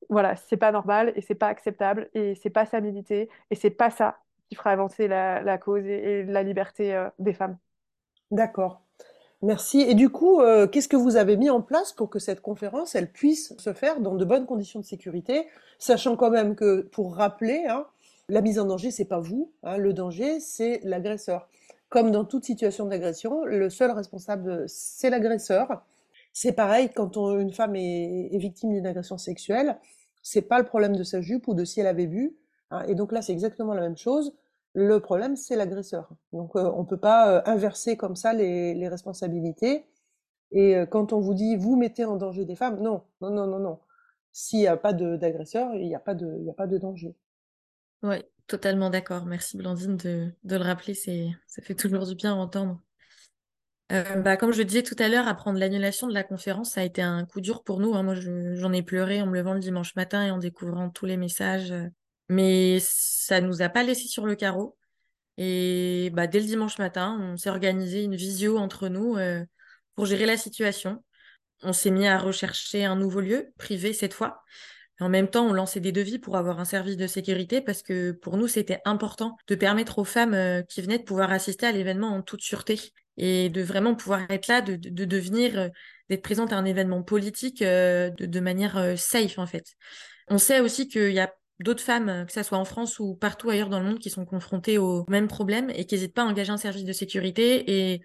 voilà, c'est pas normal et c'est pas acceptable et c'est pas ça militer et c'est pas ça qui fera avancer la, cause et, la liberté euh, des femmes. D'accord. Merci. Et du coup, euh, qu'est-ce que vous avez mis en place pour que cette conférence, elle puisse se faire dans de bonnes conditions de sécurité, sachant quand même que, pour rappeler, hein, la mise en danger, c'est pas vous, hein, le danger, c'est l'agresseur. Comme dans toute situation d'agression, le seul responsable, c'est l'agresseur. C'est pareil quand une femme est victime d'une agression sexuelle, c'est pas le problème de sa jupe ou de si elle avait vu, hein, et donc là, c'est exactement la même chose. Le problème, c'est l'agresseur. Donc, euh, on peut pas euh, inverser comme ça les, responsabilités. Et euh, quand on vous dit, vous mettez en danger des femmes, non, non, non, non, non. S'il n'y a pas d'agresseur, il n'y a pas de, a pas de danger. Oui, totalement d'accord. Merci Blandine de, de le rappeler, ça fait toujours du bien à entendre. Euh, bah, comme je disais tout à l'heure, apprendre l'annulation de la conférence, ça a été un coup dur pour nous. hein. Moi, je- j'en ai pleuré en me levant le dimanche matin et en découvrant tous les messages. euh, Mais ça nous a pas laissé sur le carreau. Et bah, dès le dimanche matin, on s'est organisé une visio entre nous euh, pour gérer la situation. On s'est mis à rechercher un nouveau lieu, privé cette fois. En même temps, on lançait des devis pour avoir un service de sécurité parce que pour nous, c'était important de permettre aux femmes qui venaient de pouvoir assister à l'événement en toute sûreté et de vraiment pouvoir être là, de, de, devenir, euh, d'être présente à un événement politique de, de, manière safe en fait. On sait aussi qu'il y a d'autres femmes, que ce soit en France ou partout ailleurs dans le monde, qui sont confrontées au même problème et qui n'hésitent pas à engager un service de sécurité. Et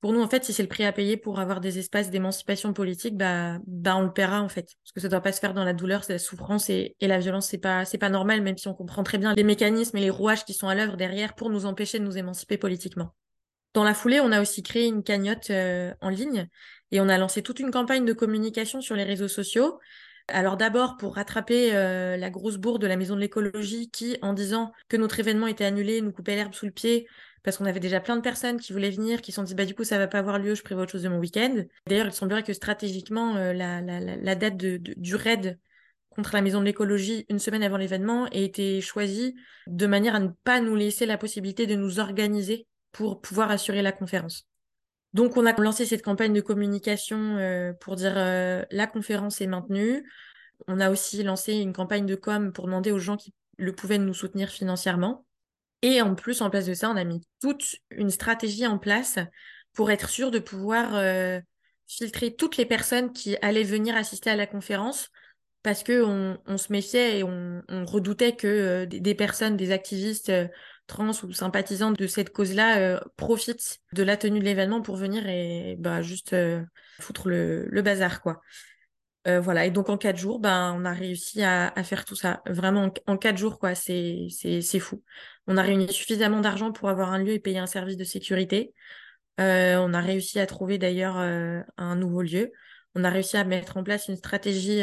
pour nous, en fait, si c'est le prix à payer pour avoir des espaces d'émancipation politique, bah, bah, on le paiera, en fait. Parce que ça ne doit pas se faire dans la douleur, c'est la souffrance et, et la violence, c'est pas, c'est pas normal, même si on comprend très bien les mécanismes et les rouages qui sont à l'œuvre derrière pour nous empêcher de nous émanciper politiquement. Dans la foulée, on a aussi créé une cagnotte euh, en ligne et on a lancé toute une campagne de communication sur les réseaux sociaux alors d'abord pour rattraper euh, la grosse bourre de la maison de l'écologie qui, en disant que notre événement était annulé, nous coupait l'herbe sous le pied parce qu'on avait déjà plein de personnes qui voulaient venir, qui se sont dit bah du coup ça va pas avoir lieu, je prévois autre chose de mon week-end. D'ailleurs il semblerait que stratégiquement euh, la, date du raid contre la maison de l'écologie une semaine avant l'événement ait été choisie de manière à ne pas nous laisser la possibilité de nous organiser pour pouvoir assurer la conférence. Donc, on a lancé cette campagne de communication euh, pour dire euh, la conférence est maintenue. On a aussi lancé une campagne de com pour demander aux gens qui le pouvaient de nous soutenir financièrement. Et en plus, en place de ça, on a mis toute une stratégie en place pour être sûr de pouvoir euh, filtrer toutes les personnes qui allaient venir assister à la conférence parce qu'on on se méfiait et on, redoutait que des, personnes, des activistes trans ou sympathisants de cette cause-là euh, profitent de la tenue de l'événement pour venir et bah, juste euh, foutre le, bazar, quoi. Euh, voilà, et donc en quatre jours, ben, on a réussi à, faire tout ça. Vraiment, en, quatre jours, quoi, c'est, c'est, fou. On a réuni suffisamment d'argent pour avoir un lieu et payer un service de sécurité. on a réussi à trouver d'ailleurs un nouveau lieu. On a réussi à mettre en place une stratégie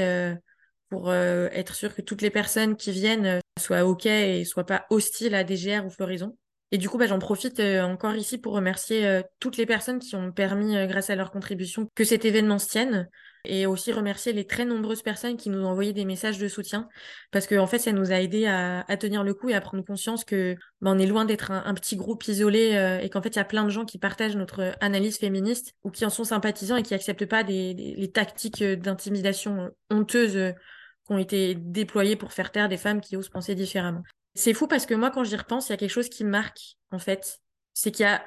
pour être sûr que toutes les personnes qui viennent soit OK et soit pas hostile à DGR ou Floraison. Et du coup, bah, j'en profite euh, encore ici pour remercier euh, toutes les personnes qui ont permis, euh, grâce à leur contribution, que cet événement se tienne. Et aussi remercier les très nombreuses personnes qui nous ont envoyé des messages de soutien. Parce que, en fait, ça nous a aidé à, tenir le coup et à prendre conscience que bah, on est loin d'être un, petit groupe isolé et qu'en fait, il y a plein de gens qui partagent notre analyse féministe ou qui en sont sympathisants et qui acceptent pas des, les tactiques d'intimidation honteuses ont été déployés pour faire taire des femmes qui osent penser différemment. C'est fou parce que moi, quand j'y repense, il y a quelque chose qui marque, en fait. C'est qu'il y a,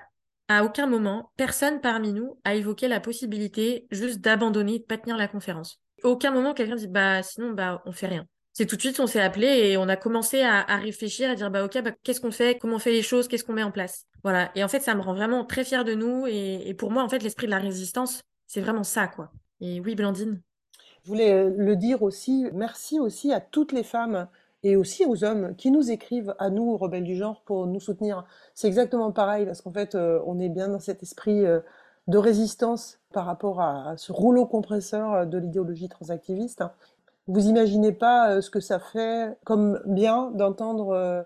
à aucun moment, personne parmi nous a évoqué la possibilité juste d'abandonner, de pas tenir la conférence. aucun moment, quelqu'un dit, bah, sinon, bah, on fait rien. C'est tout de suite, on s'est appelé et on a commencé à, réfléchir, à dire, bah, ok, bah, qu'est-ce qu'on fait, comment on fait les choses, qu'est-ce qu'on met en place? Voilà. Et en fait, ça me rend vraiment très fière de nous. Et, et pour moi, en fait, l'esprit de la résistance, c'est vraiment ça, quoi. Et oui, Blandine. Je voulais euh, le dire aussi, merci aussi à toutes les femmes et aussi aux hommes qui nous écrivent à nous, rebelles du genre, pour nous soutenir. C'est exactement pareil, parce qu'en fait, euh, on est bien dans cet esprit euh, de résistance par rapport à ce rouleau compresseur de l'idéologie transactiviste. Vous imaginez pas ce que ça fait comme bien d'entendre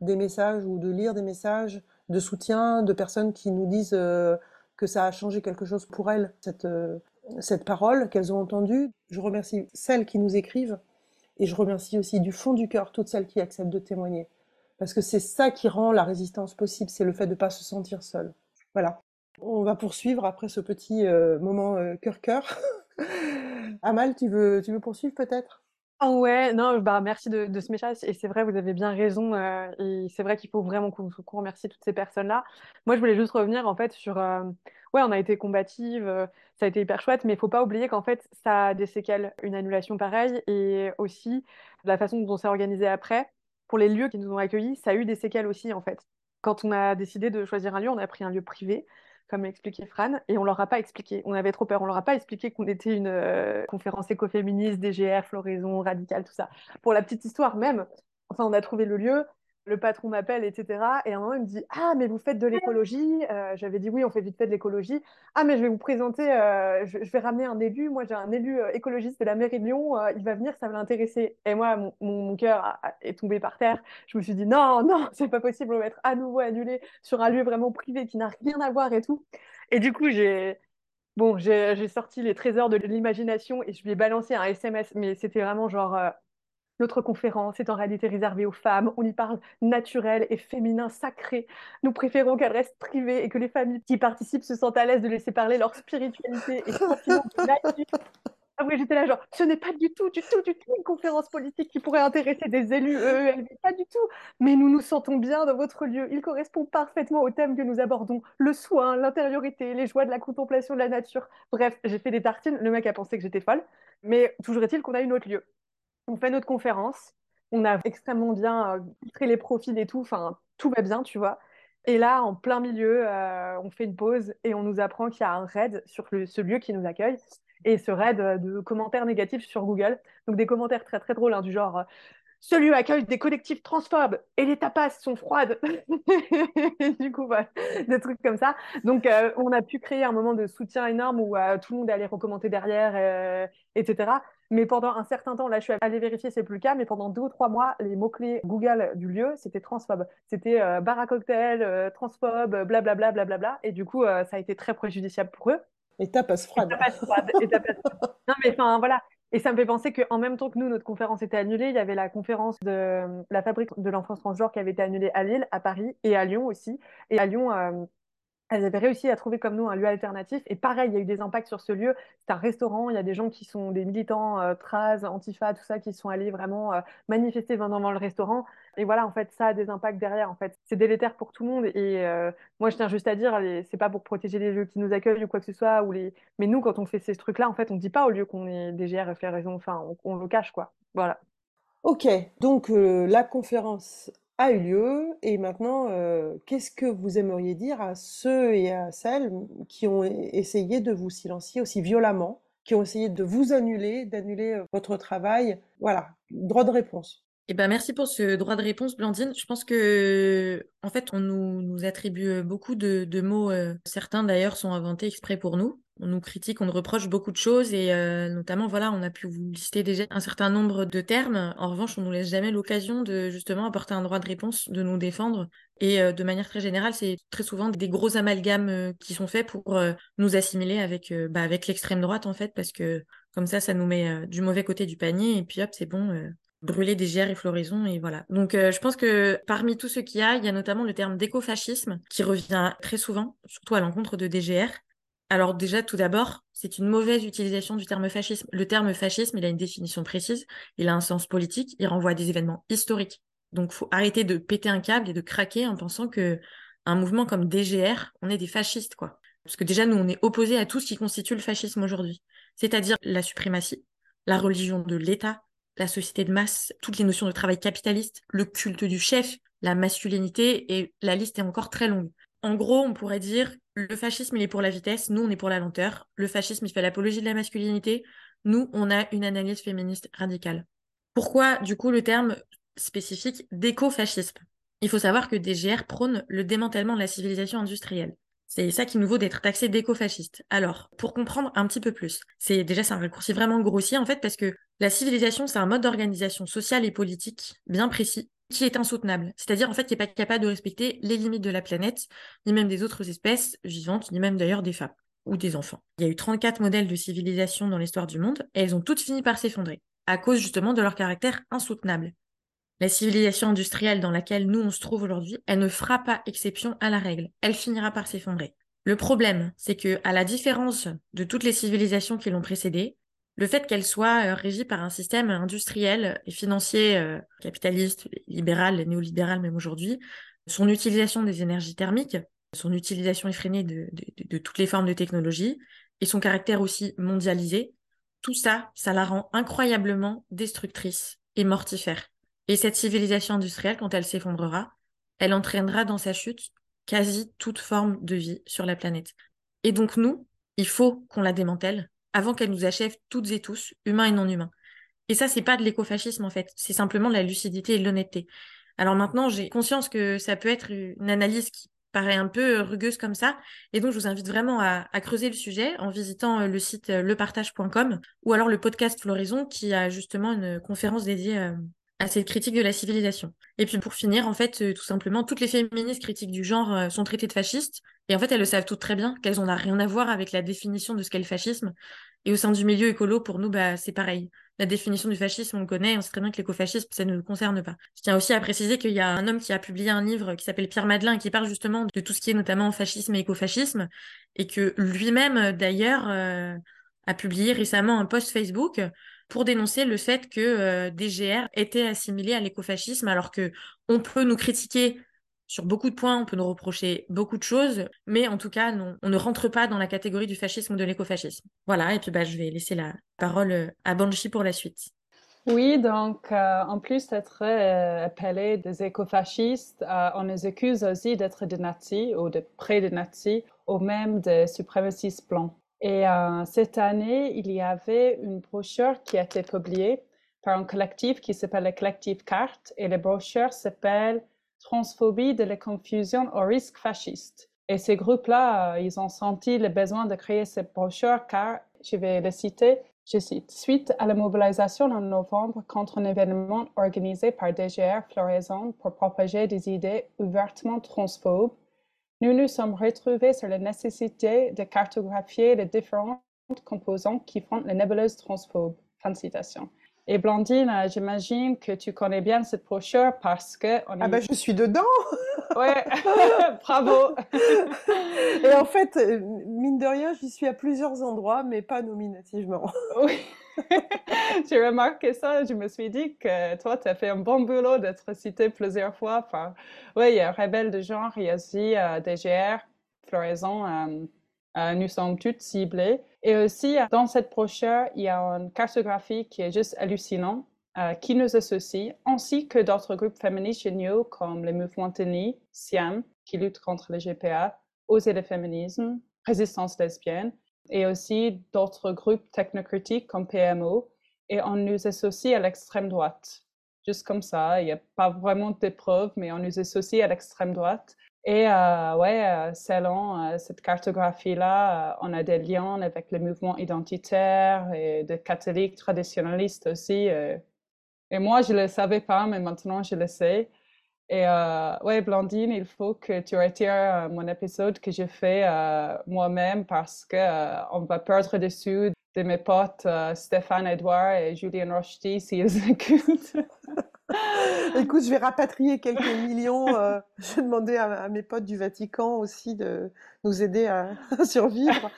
des messages ou de lire des messages de soutien de personnes qui nous disent que ça a changé quelque chose pour elles, cette parole qu'elles ont entendue. Je remercie celles qui nous écrivent et je remercie aussi du fond du cœur toutes celles qui acceptent de témoigner. Parce que c'est ça qui rend la résistance possible, c'est le fait de ne pas se sentir seul. Voilà. On va poursuivre après ce petit euh, moment euh, cœur-cœur. <laughs> Amal, tu veux, tu veux poursuivre peut-être? Ah ouais, non, bah merci de, ce message. Et c'est vrai, vous avez bien raison. Euh, et c'est vrai qu'il faut vraiment qu'on remercie toutes ces personnes-là. Moi, je voulais juste revenir en fait sur. Ouais, on a été combative, ça a été hyper chouette, mais il faut pas oublier qu'en fait, ça a des séquelles, une annulation pareille, et aussi la façon dont on s'est organisé après. Pour les lieux qui nous ont accueillis, ça a eu des séquelles aussi, en fait. Quand on a décidé de choisir un lieu, on a pris un lieu privé, comme l'expliquait Fran, et on leur a pas expliqué. On avait trop peur. On leur a pas expliqué qu'on était une euh, conférence écoféministe, DGR, floraison, radicale, tout ça. Pour la petite histoire même, enfin, on a trouvé le lieu, le patron m'appelle, etc. Et à un moment, il me dit Ah, mais vous faites de l'écologie euh, J'avais dit Oui, on fait vite fait de l'écologie. Ah, mais je vais vous présenter, euh, je, vais ramener un élu. Moi, j'ai un élu euh, écologiste de la mairie de Lyon. il va venir, ça va l'intéresser. Et moi, mon, cœur est tombé par terre. Je me suis dit Non, non, <laughs> c'est pas possible. On va être à nouveau annulé sur un lieu vraiment privé qui n'a rien à voir et tout. Et du coup, j'ai. Bon, j'ai sorti les trésors de l'imagination et je lui ai balancé un SMS, mais c'était vraiment genre Notre conférence est en réalité réservée aux femmes. On y parle naturel et féminin sacré. Nous préférons qu'elle reste privée et que les familles qui participent se sentent à l'aise de laisser parler leur spiritualité et ah oui, j'étais là, genre, ce n'est pas du tout, du tout, du tout une conférence politique qui pourrait intéresser des élus EELV, pas du tout. Mais nous nous sentons bien dans votre lieu. Il correspond parfaitement au thème que nous abordons le soin, l'intériorité, les joies de la contemplation de la nature. Bref, j'ai fait des tartines. Le mec a pensé que j'étais folle. Mais toujours est-il qu'on a une autre lieu. On fait notre conférence. On a extrêmement bien euh, les profils et tout. Enfin, tout va bien, tu vois. Et là, en plein milieu, euh, on fait une pause et on nous apprend qu'il y a un raid sur ce lieu qui nous accueille et ce raid de commentaires négatifs sur Google. Donc des commentaires très très drôles, hein, du genre ce lieu accueille des collectifs transphobes et les tapas sont froides. <laughs> du coup, des trucs comme ça. Donc, euh, on a pu créer un moment de soutien énorme où euh, tout le monde allait recommander derrière, euh, etc. Mais pendant un certain temps, là, je suis allée vérifier, c'est plus le cas, mais pendant deux ou trois mois, les mots-clés Google du lieu, c'était transphobe. C'était bar à cocktail, transphobe, blablabla, blablabla. Et du coup, ça a été très préjudiciable pour eux. Et tapas froide. Et froide. et <laughs> non, mais enfin, voilà. Et ça me fait penser qu'en même temps que nous, notre conférence était annulée, il y avait la conférence de la fabrique de l'enfance transgenre qui avait été annulée à Lille, à Paris et à Lyon aussi. Et à Lyon, euh, elles avaient réussi à trouver comme nous un lieu alternatif. Et pareil, il y a eu des impacts sur ce lieu. C'est un restaurant, il y a des gens qui sont des militants euh, Traz, Antifa, tout ça, qui sont allés vraiment euh, manifester devant le restaurant. Et voilà, en fait, ça a des impacts derrière. En fait, c'est délétère pour tout le monde. Et euh, moi, je tiens juste à dire, c'est pas pour protéger les lieux qui nous accueillent ou quoi que ce soit. Ou les... Mais nous, quand on fait ces trucs-là, en fait, on dit pas au lieu qu'on est DGR raison. Enfin, on, on, le cache, quoi. Voilà. Ok, donc euh, la conférence a eu lieu et maintenant, euh, qu'est-ce que vous aimeriez dire à ceux et à celles qui ont essayé de vous silencier aussi violemment, qui ont essayé de vous annuler, d'annuler euh, votre travail? Voilà, droit de réponse. Eh ben, merci pour ce droit de réponse, Blandine. Je pense que, en fait, on nous, attribue beaucoup de, mots. Euh, certains, d'ailleurs, sont inventés exprès pour nous on nous critique, on nous reproche beaucoup de choses et euh, notamment voilà, on a pu vous lister déjà un certain nombre de termes. En revanche, on nous laisse jamais l'occasion de justement apporter un droit de réponse, de nous défendre. Et euh, de manière très générale, c'est très souvent des gros amalgames euh, qui sont faits pour nous assimiler avec bah, avec l'extrême droite en fait, parce que comme ça, ça nous met du mauvais côté du panier et puis hop, c'est bon. Brûler des et floraison et voilà. Donc je pense que parmi tout ce qu'il y a, il y a notamment le terme d'écofascisme qui revient très souvent, surtout à l'encontre de DGR. Alors déjà, tout d'abord, c'est une mauvaise utilisation du terme fascisme. Le terme fascisme, il a une définition précise, il a un sens politique, il renvoie à des événements historiques. Donc, faut arrêter de péter un câble et de craquer en pensant que un mouvement comme DGR, on est des fascistes, quoi. Parce que déjà, nous, on est opposés à tout ce qui constitue le fascisme aujourd'hui. C'est-à-dire la suprématie, la religion de l'État, la société de masse, toutes les notions de travail capitaliste, le culte du chef, la masculinité, et la liste est encore très longue. En gros, on pourrait dire le fascisme, il est pour la vitesse, nous, on est pour la lenteur. Le fascisme, il fait l'apologie de la masculinité. Nous, on a une analyse féministe radicale. Pourquoi, du coup, le terme spécifique d'écofascisme? Il faut savoir que DGR prône le démantèlement de la civilisation industrielle. C'est ça qui nous vaut d'être taxé d'écofasciste. Alors, pour comprendre un petit peu plus, c'est déjà c'est un raccourci vraiment grossier en fait parce que la civilisation c'est un mode d'organisation sociale et politique bien précis qui est insoutenable. C'est-à-dire, en fait, qui n'est pas capable de respecter les limites de la planète, ni même des autres espèces vivantes, ni même d'ailleurs des femmes ou des enfants. Il y a eu 34 modèles de civilisation dans l'histoire du monde, et elles ont toutes fini par s'effondrer, à cause justement de leur caractère insoutenable. La civilisation industrielle dans laquelle nous on se trouve aujourd'hui, elle ne fera pas exception à la règle. Elle finira par s'effondrer. Le problème, c'est que, à la différence de toutes les civilisations qui l'ont précédée, le fait qu'elle soit euh, régie par un système industriel et financier euh, capitaliste, libéral, néolibéral même aujourd'hui, son utilisation des énergies thermiques, son utilisation effrénée de, de, toutes les formes de technologie et son caractère aussi mondialisé, tout ça, ça la rend incroyablement destructrice et mortifère. Et cette civilisation industrielle, quand elle s'effondrera, elle entraînera dans sa chute quasi toute forme de vie sur la planète. Et donc nous, il faut qu'on la démantèle avant qu'elle nous achève toutes et tous, humains et non humains. Et ça, c'est pas de l'écofascisme en fait, c'est simplement la lucidité et l'honnêteté. Alors maintenant, j'ai conscience que ça peut être une analyse qui paraît un peu rugueuse comme ça, et donc je vous invite vraiment à, creuser le sujet en visitant euh, le site euh, lepartage.com ou alors le podcast Floraison qui a justement une conférence dédiée euh, à cette critique de la civilisation. Et puis pour finir, en fait, tout simplement, toutes les féministes critiques du genre sont traitées de fascistes, et en fait, elles le savent toutes très bien, qu'elles n'ont rien à voir avec la définition de ce qu'est le fascisme. Et au sein du milieu écolo, pour nous, bah, c'est pareil. la définition du fascisme, on le connaît, on sait très bien que l'écofascisme, ça ne nous concerne pas. Je tiens aussi à préciser qu'il y a un homme qui a publié un livre qui s'appelle Pierre Madelin, qui parle justement de tout ce qui est notamment fascisme et écofascisme, et que lui-même, d'ailleurs, euh, a publié récemment un post Facebook pour dénoncer le fait que euh, DGR était assimilé à l'écofascisme, alors que on peut nous critiquer sur beaucoup de points, on peut nous reprocher beaucoup de choses, mais en tout cas, non, on ne rentre pas dans la catégorie du fascisme ou de l'écofascisme. Voilà, et puis bah, je vais laisser la parole euh, à Banshee pour la suite. Oui, donc euh, en plus d'être appelés des écofascistes, on nous accuse aussi d'être des nazis ou de près des nazis ou même des suprémacistes blancs. Et cette année, il y avait une brochure qui a été publiée par un collectif qui s'appelle le collectif Carte et la brochure s'appelle transphobie de la confusion au risque fasciste. Et ces groupes-là, euh, ils ont senti le besoin de créer cette brochure car, je vais le citer, je cite, suite à la mobilisation en novembre contre un événement organisé par DGR Floraison pour propager des idées ouvertement transphobes, nous nous sommes retrouvés sur la nécessité de cartographier les différentes composantes qui font la nébuleuse transphobe. Fin de citation. Et Blandine, j'imagine que tu connais bien cette brochure parce que... On Ah ben, je suis dedans Ouais, <laughs> bravo Et en fait, euh, mine de rien, j'y suis à plusieurs endroits, mais pas nominativement. Oui, <laughs> j'ai remarqué ça. Je me suis dit que toi, tu as fait un bon boulot d'être cité plusieurs fois. Enfin, oui, il y a Rebelle de genre, il y a aussi euh, DGR, Floraison, euh, nous sommes toutes ciblées. Et aussi, dans cette brochure, il y a une cartographie qui est juste hallucinante, euh, qui nous associe, ainsi que d'autres groupes féministes géniaux comme le mouvement TENI, SIAM, qui lutte contre le GPA, Oser le féminisme, Résistance lesbienne, et aussi d'autres groupes technocritiques comme PMO, et on nous associe à l'extrême droite. Juste comme ça, il n'y a pas vraiment de preuves, mais on nous associe à l'extrême droite. Et euh, ouais, euh, selon euh, cette cartographie-là, on a des liens avec le mouvement identitaire et des catholiques traditionnalistes aussi. et moi, je ne le savais pas, mais maintenant, je le sais. Et ouais, Blandine, il faut que tu retires mon épisode que j'ai fait moi-même parce que on va perdre dessus de mes potes Stéphane Edouard et Julien Rochety s'ils <laughs> écoutent. Écoute, je vais rapatrier quelques millions. Euh, je vais demander à, mes potes du Vatican aussi de nous aider à, <laughs> survivre.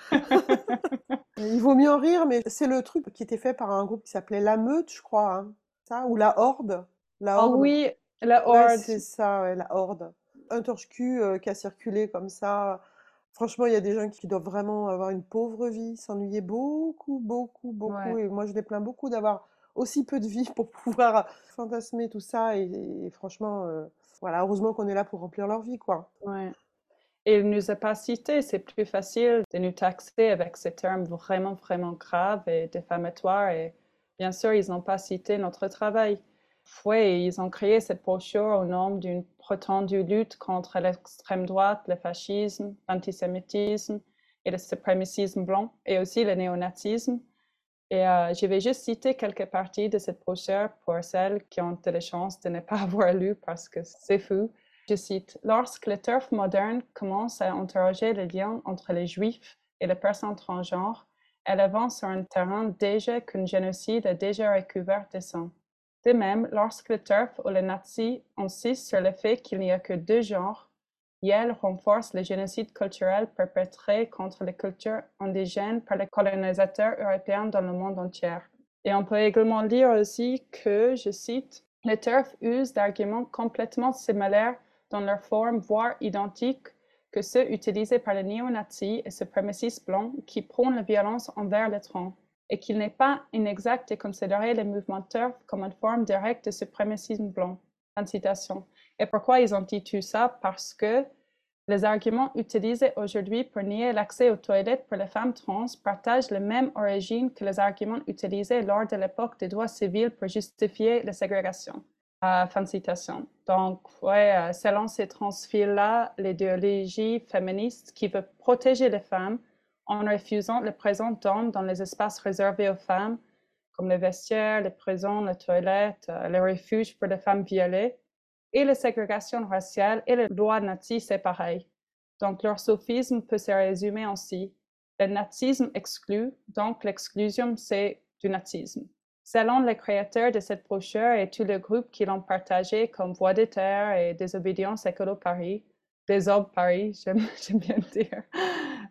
Il vaut mieux en rire, mais c'est le truc qui était fait par un groupe qui s'appelait La Meute, je crois, hein. ça, ou La Horde. La ah Horde. Oh oui, La Horde. c'est ça, La Horde. Un torche-cul euh, qui a circulé comme ça. Franchement, il y a des gens qui doivent vraiment avoir une pauvre vie, s'ennuyer beaucoup, beaucoup, beaucoup. Et moi, je les plains beaucoup d'avoir aussi peu de vie <laughs> pour pouvoir fantasmer tout ça. Et, franchement, euh, voilà, heureusement qu'on est là pour remplir leur vie, quoi. Ouais. Et il nous a pas cité, c'est plus facile de nous taxer avec ces termes vraiment, vraiment graves et défamatoires. Et bien sûr, ils n'ont pas cité notre travail. Oui, ils ont créé cette brochure au nom d'une prétendue lutte contre l'extrême droite, le fascisme, l'antisémitisme et le suprémacisme blanc, et aussi le néonazisme. Et euh, je vais juste citer quelques parties de cette brochure pour celles qui ont de la chance de ne pas <laughs> avoir lu parce que c'est fou. Je cite Lorsque le turf moderne commence à interroger les liens entre les juifs et les personnes transgenres, elle avance sur un terrain déjà qu'un génocide a déjà recouvert de sang. De même, lorsque turf ou les nazis insistent sur le fait qu'il n'y a que deux genres, Yale renforce le génocide culturel perpétré contre les cultures indigènes par les colonisateurs européens dans le monde entier. Et on peut également lire aussi que, je cite, les TERF usent d'arguments complètement similaires dans leur forme, voire identiques, que ceux utilisés par les néo-nazis et suprémacistes blancs qui prônent la violence envers les trans, et qu'il n'est pas inexact de considérer les mouvements TERF comme une forme directe de suprémacisme blanc. citation. Et pourquoi ils ont dit tout ça? Parce que les arguments utilisés aujourd'hui pour nier l'accès aux toilettes pour les femmes trans partagent la même origine que les arguments utilisés lors de l'époque des droits civils pour justifier la ségrégation. Euh, fin de citation. Donc, euh, selon ces transfils-là, l'idéologie féministe qui veut protéger les femmes en refusant la présence d'hommes dans les espaces réservés aux femmes, comme les vestiaires, les prisons, les toilettes, euh, les refuges pour les femmes violées, et la ségrégation raciale et les lois nazies, c'est pareil. Donc, leur sophisme peut se résumer ainsi. Le nazisme exclut, donc l'exclusion, c'est du nazisme. Selon les créateurs de cette brochure et tous les groupes qui l'ont partagé comme Voix des Terres et Désobédience Écolo Paris, Désordre Paris, j'aime <laughs> bien dire,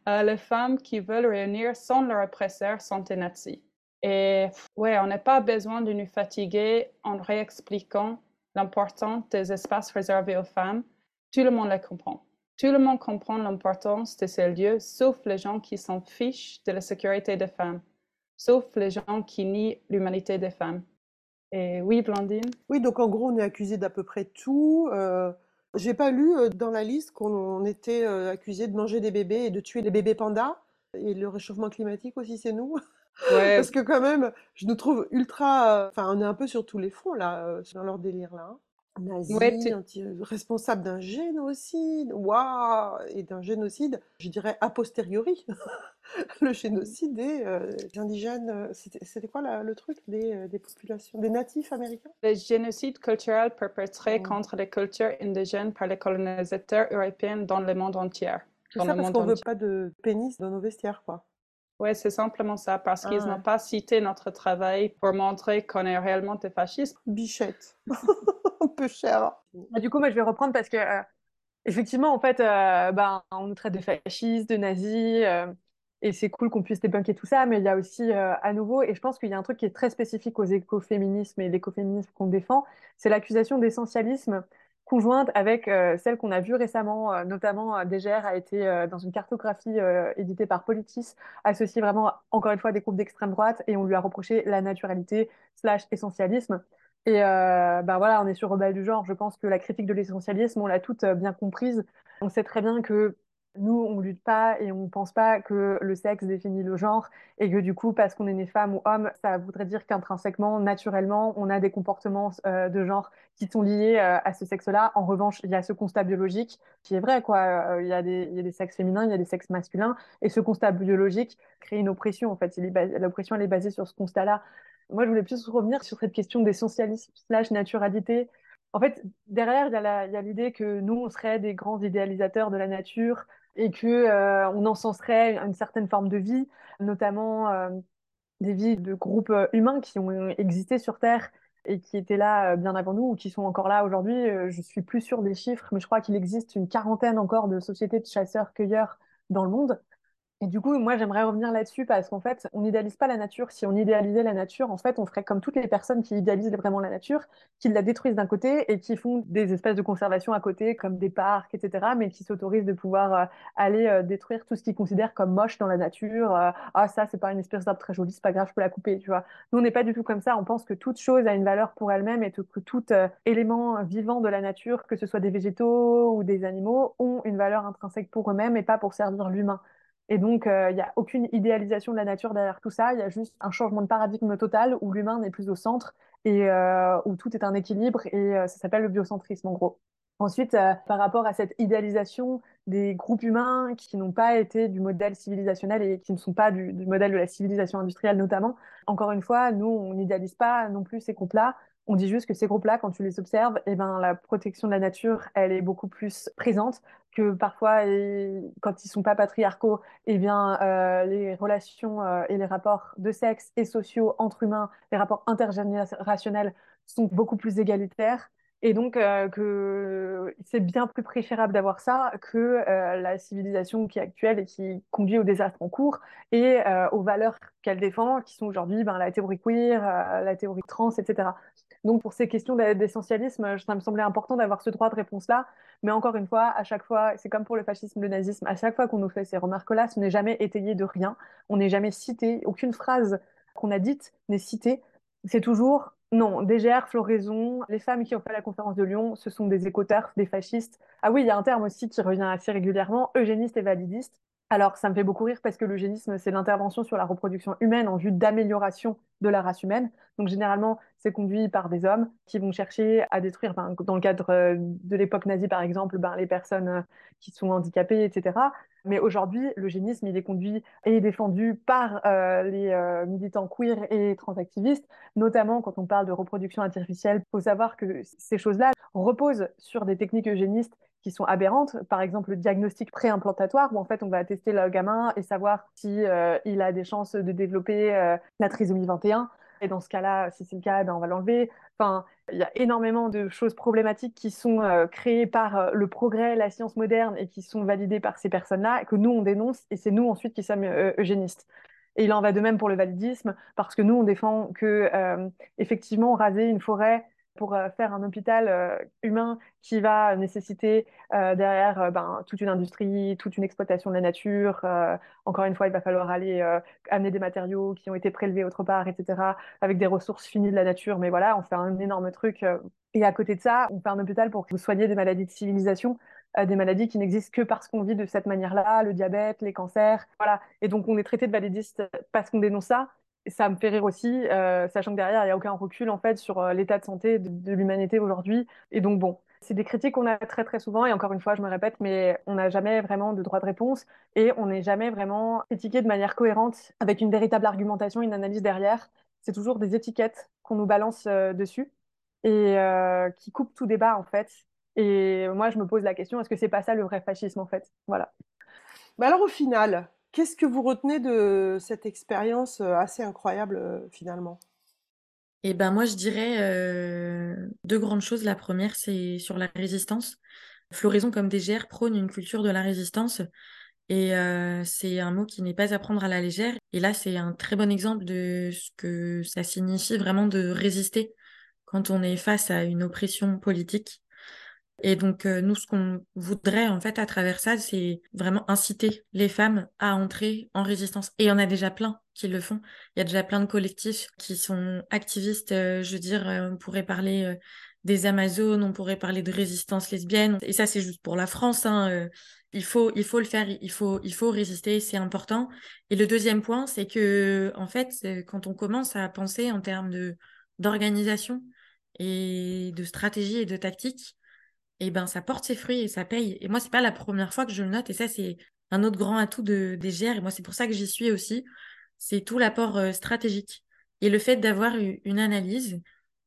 les femmes qui veulent réunir sans leur oppresseur sont nazis. Et ouais, on n'a pas besoin de nous fatiguer en réexpliquant l'importance des espaces réservés aux femmes. Tout le monde le comprend. Tout le monde comprend l'importance de ces lieux, sauf les gens qui s'en fichent de la sécurité des femmes, sauf les gens qui nient l'humanité des femmes. Et oui, Blandine Oui, donc en gros, on est accusé d'à peu près tout. Euh, j'ai pas lu euh, dans la liste qu'on était euh, accusé de manger des bébés et de tuer les bébés pandas. Et le réchauffement climatique aussi, c'est nous. <laughs> Ouais, Parce que quand même, je nous trouve ultra... Enfin, on est un peu sur tous les fronts, là, euh, dans leur délire, là. Nazi, tu- anti- responsable d'un génocide, waouh, et d'un génocide, je dirais a posteriori. <laughs> Le génocide des euh, indigènes, euh, c'était c'était quoi la- le truc des, euh, des populations, des natifs américains? le génocide culturel perpétré Mm. contre les cultures indigènes par les colonisateurs européens dans le monde entier. C'est Dans ça le parce monde qu'on veut entier. pas de pénis dans nos vestiaires, quoi. Oui, c'est simplement ça, parce qu'ils Ah n'ont ouais. pas cité notre travail pour montrer qu'on est réellement des fascistes. Bichette. <laughs> Peu cher. Bah, du coup, moi, je vais reprendre parce que, euh, effectivement, en fait, euh, ben, on nous traite de fascistes, de nazis, euh, et c'est cool qu'on puisse débunker tout ça, mais il y a aussi, euh, à nouveau, et je pense qu'il y a un truc qui est très spécifique aux écoféminismes et l'écoféminisme qu'on défend, c'est l'accusation d'essentialisme conjointe avec celle qu'on a vue récemment, notamment DGR a été dans une cartographie éditée par Politis, associée vraiment, encore une fois, à des groupes d'extrême droite, et on lui a reproché la naturalité slash essentialisme. Et ben voilà, on est sur Rebelle du genre. Je pense que la critique de l'essentialisme, on l'a toute euh, bien comprise. On sait très bien que nous, on lutte pas et on pense pas que le sexe définit le genre et que du coup, parce qu'on est né femme ou homme, ça voudrait dire qu'intrinsèquement, naturellement, on a des comportements euh, de genre qui sont liés à ce sexe-là. En revanche, il y a ce constat biologique qui est vrai, quoi. Il y a des, il y a des sexes féminins, il y a des sexes masculins et ce constat biologique crée une oppression. En fait, l'oppression, elle est basée sur ce constat-là. Moi, je voulais plus revenir sur cette question d'essentialisme slash naturalité. En fait, derrière, il y a l'idée que nous, on serait des grands idéalisateurs de la nature et que euh, on encenserait une certaine forme de vie, notamment euh, des vies de groupes euh, humains qui ont existé sur Terre et qui étaient là euh, bien avant nous ou qui sont encore là aujourd'hui. Je suis plus sûre des chiffres, mais je crois qu'il existe une quarantaine encore de sociétés de chasseurs-cueilleurs dans le monde. Et du coup, moi, j'aimerais revenir là-dessus parce qu'en fait, on n'idéalise pas la nature. Si on idéalisait la nature, en fait, on ferait comme toutes les personnes qui idéalisent vraiment la nature, qui la détruisent d'un côté et qui font des espaces de conservation à côté, comme des parcs, etc., mais qui s'autorisent de pouvoir euh, aller euh, détruire tout ce qu'ils considèrent comme moche dans la nature. Euh, ah, ça, c'est pas une espèce d'arbre très jolie, c'est pas grave, je peux la couper, tu vois. Nous, on n'est pas du tout comme ça. On pense que toute chose a une valeur pour elle-même et que tout élément vivant de la nature, que ce soit des végétaux ou des animaux, ont une valeur intrinsèque pour eux-mêmes et pas pour servir l'humain. Et donc, euh, il n'y a aucune idéalisation de la nature derrière tout ça. Il y a juste un changement de paradigme total où l'humain n'est plus au centre et euh, où tout est un équilibre. Et euh, ça s'appelle le biocentrisme, en gros. Ensuite, euh, par rapport à cette idéalisation des groupes humains qui n'ont pas été du modèle civilisationnel et qui ne sont pas du, du modèle de la civilisation industrielle notamment, encore une fois, nous, on n'idéalise pas non plus ces groupes-là. On dit juste que ces groupes-là, quand tu les observes, eh ben, la protection de la nature, elle est beaucoup plus présente que parfois, quand ils sont pas patriarcaux, eh bien, euh, les relations euh, et les rapports de sexe et sociaux entre humains, les rapports intergénérationnels sont beaucoup plus égalitaires. Et donc, euh, c'est bien plus préférable d'avoir ça que la civilisation qui est actuelle et qui conduit au désastre en cours et aux valeurs qu'elle défend, qui sont aujourd'hui ben, la théorie queer, la théorie trans, etc. Donc, pour ces questions d'essentialisme, ça me semblait important d'avoir ce droit de réponse-là. Mais encore une fois, à chaque fois, c'est comme pour le fascisme, le nazisme, à chaque fois qu'on nous fait ces remarques-là, ce n'est jamais étayé de rien. On n'est jamais cité, aucune phrase qu'on a dite n'est citée. C'est toujours non, DGR, Floraison, les femmes qui ont fait la conférence de Lyon, ce sont des écotards, des fascistes. Ah oui, il y a un terme aussi qui revient assez régulièrement, eugéniste et validiste. Alors, ça me fait beaucoup rire parce que l'eugénisme, c'est l'intervention sur la reproduction humaine en vue d'amélioration de la race humaine. Donc, généralement, c'est conduit par des hommes qui vont chercher à détruire, ben, dans le cadre de l'époque nazie, par exemple, ben, les personnes qui sont handicapées, etc. Mais aujourd'hui, l'eugénisme, il est conduit et défendu par euh, les euh, militants queer et transactivistes, notamment quand on parle de reproduction artificielle. Il faut savoir que ces choses-là reposent sur des techniques eugénistes qui sont aberrantes. Par exemple, le diagnostic préimplantatoire, où en fait on va tester le gamin et savoir si euh, il a des chances de développer euh, la trisomie 21. Et dans ce cas-là, si c'est le cas, ben, on va l'enlever. Enfin, il y a énormément de choses problématiques qui sont euh, créées par le progrès, la science moderne et qui sont validées par ces personnes-là, que nous, on dénonce, et c'est nous ensuite qui sommes eugénistes. Et il en va de même pour le validisme, parce que nous, on défend que, effectivement, raser une forêt pour euh, faire un hôpital euh, humain qui va nécessiter euh, derrière ben, toute une industrie, toute une exploitation de la nature. encore une fois, il va falloir aller amener des matériaux qui ont été prélevés autre part, etc., avec des ressources finies de la nature. Mais voilà, on fait un énorme truc. et à côté de ça, on fait un hôpital pour vous soigner des maladies de civilisation des maladies qui n'existent que parce qu'on vit de cette manière-là, le diabète, les cancers, voilà. Et donc on est traité de validiste parce qu'on dénonce ça, ça me fait rire aussi, euh, sachant que derrière, il n'y a aucun recul en fait sur euh, l'état de santé de, l'humanité aujourd'hui. Et donc bon, c'est des critiques qu'on a très très souvent, et encore une fois, je me répète, mais on n'a jamais vraiment de droit de réponse, et on n'est jamais vraiment critiqué de manière cohérente, avec une véritable argumentation, une analyse derrière. C'est toujours des étiquettes qu'on nous balance euh, dessus, et qui coupent tout débat en fait. Et moi, je me pose la question, est-ce que c'est pas ça le vrai fascisme en fait? Voilà. Bah alors au final, Qu'est-ce que vous retenez de cette expérience euh, assez incroyable euh, finalement? Eh ben moi je dirais euh, deux grandes choses. La première c'est sur la résistance. Floraison comme DGR prône une culture de la résistance et c'est un mot qui n'est pas à prendre à la légère. Et là c'est un très bon exemple de ce que ça signifie vraiment de résister quand on est face à une oppression politique. Et donc, euh, nous, ce qu'on voudrait, en fait, à travers ça, c'est vraiment inciter les femmes à entrer en résistance. Et il y en a déjà plein qui le font. Il y a déjà plein de collectifs qui sont activistes. Euh, je veux dire, euh, on pourrait parler des Amazones, on pourrait parler de résistance lesbienne. Et ça, c'est juste pour la France. Hein, il faut, il faut le faire, il faut, il faut résister, c'est important. Et le deuxième point, c'est que, en fait, quand on commence à penser en termes d'organisation et de stratégie et de tactique, et ben ça porte ses fruits et ça paye. Et moi, c'est pas la première fois que je le note, et ça, c'est un autre grand atout de, des et moi, c'est pour ça que j'y suis aussi, c'est tout l'apport euh, stratégique. Et le fait d'avoir une analyse,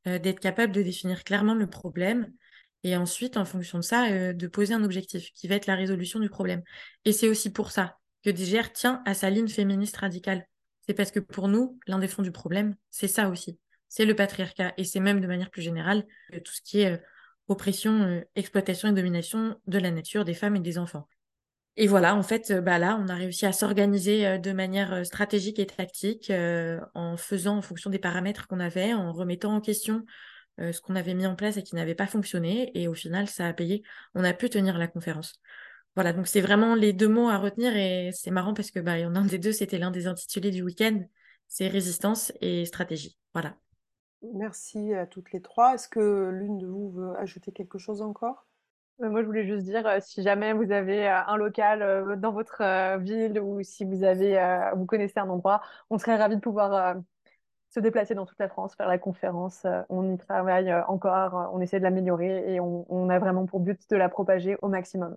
euh, d'être capable de définir clairement le problème, et ensuite, en fonction de ça, euh, de poser un objectif qui va être la résolution du problème. Et c'est aussi pour ça que DGR tient à sa ligne féministe radicale. C'est parce que pour nous, l'un des fonds du problème, c'est ça aussi. C'est le patriarcat. Et c'est même de manière plus générale tout ce qui est oppression, euh, exploitation et domination de la nature, des femmes et des enfants. Et voilà, en fait, euh, bah là, on a réussi à s'organiser euh, de manière stratégique et tactique en faisant en fonction des paramètres qu'on avait, en remettant en question ce qu'on avait mis en place et qui n'avait pas fonctionné. Et au final, ça a payé. On a pu tenir la conférence. Voilà, donc c'est vraiment les deux mots à retenir et c'est marrant parce que bah, y en a un des deux, c'était l'un des intitulés du week-end, c'est résistance et stratégie. Voilà. Merci à toutes les trois. Est-ce que l'une de vous veut ajouter quelque chose encore? Euh, Moi, je voulais juste dire, euh, si jamais vous avez euh, un local dans votre ville ou si vous avez, vous connaissez un endroit, on serait ravis de pouvoir se déplacer dans toute la France, faire la conférence. On y travaille encore, on essaie de l'améliorer et on, a vraiment pour but de la propager au maximum.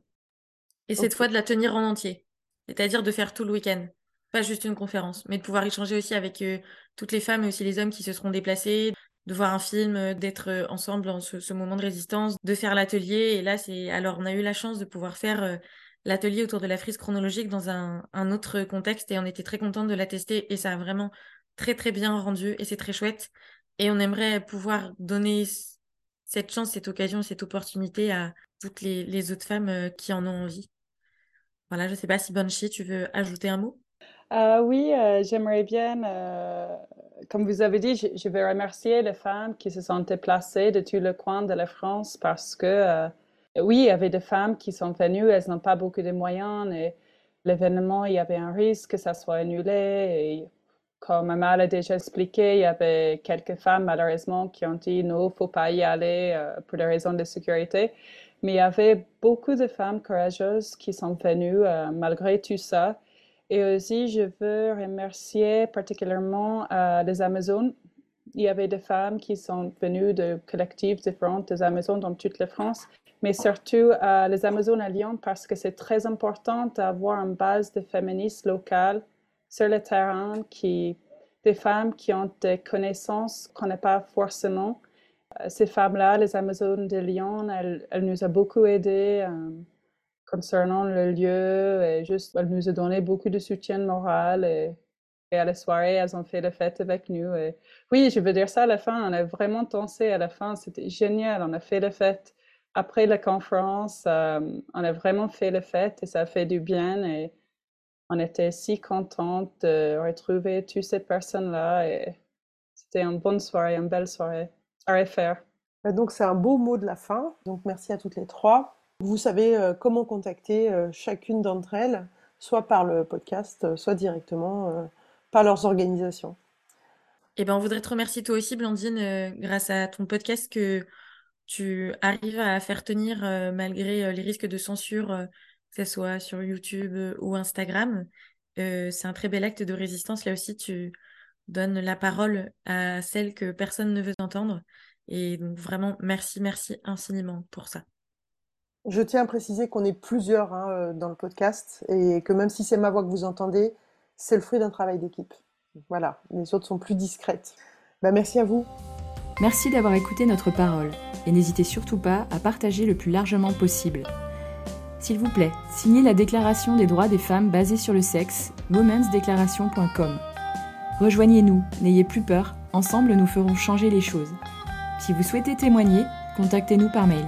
Et cette fois, de la tenir en entier, c'est-à-dire de faire tout le week-end? Pas juste une conférence, mais de pouvoir échanger aussi avec euh, toutes les femmes et aussi les hommes qui se seront déplacés, de voir un film, euh, d'être euh, ensemble en ce, moment de résistance, de faire l'atelier. Et là, c'est alors on a eu la chance de pouvoir faire l'atelier autour de la frise chronologique dans un, autre contexte et on était très contente de la tester et ça a vraiment très très bien rendu et c'est très chouette. Et on aimerait pouvoir donner cette chance, cette occasion, cette opportunité à toutes les, les autres femmes qui en ont envie. Voilà, je sais pas si Banshee, tu veux ajouter un mot? Euh, oui, euh, j'aimerais bien, euh, comme vous avez dit, je, vais remercier les femmes qui se sont déplacées de tous les coins de la France parce que, oui, il y avait des femmes qui sont venues, elles n'ont pas beaucoup de moyens et l'événement, il y avait un risque que ça soit annulé. Et comme Amal a déjà expliqué, il y avait quelques femmes, malheureusement, qui ont dit non, faut pas y aller pour des raisons de sécurité. Mais il y avait beaucoup de femmes courageuses qui sont venues malgré tout ça. Et aussi, je veux remercier particulièrement euh, les Amazones. Il y avait des femmes qui sont venues de collectifs différents des Amazones dans toute la France, mais surtout euh, les Amazones à Lyon parce que c'est très important d'avoir une base de féministes locales sur le terrain, qui, des femmes qui ont des connaissances qu'on n'a pas forcément. Euh, ces femmes-là, les Amazones de Lyon, elles, nous ont beaucoup aidées concernant le lieu et juste elle nous a donné beaucoup de soutien moral et Et à la soirée, elles ont fait la fête avec nous. Et oui, je veux dire ça à la fin. On a vraiment dansé à la fin. C'était génial. On a fait la fête après la conférence. Euh, on a vraiment fait la fête et ça a fait du bien. Et on était si contente de retrouver toutes ces personnes-là. Et c'était une bonne soirée, une belle soirée à refaire. Donc c'est un beau mot de la fin. Donc merci à toutes les trois. Vous savez euh, comment contacter euh, chacune d'entre elles, soit par le podcast, euh, soit directement par leurs organisations. Eh ben, on voudrait te remercier toi aussi, Blandine, grâce à ton podcast que tu arrives à faire tenir malgré les risques de censure, que ce soit sur YouTube ou Instagram. c'est un très bel acte de résistance. Là aussi, tu donnes la parole à celles que personne ne veut entendre. Et donc vraiment, merci, merci infiniment pour ça. Je tiens à préciser qu'on est plusieurs hein, euh, dans le podcast et que même si c'est ma voix que vous entendez, c'est le fruit d'un travail d'équipe. Voilà, les autres sont plus discrètes. Bah, merci à vous. Merci d'avoir écouté notre parole et n'hésitez surtout pas à partager le plus largement possible. S'il vous plaît, signez la Déclaration des droits des femmes basée sur le sexe, womensdeclaration.com. Rejoignez-nous, n'ayez plus peur, ensemble nous ferons changer les choses. Si vous souhaitez témoigner, contactez-nous par mail.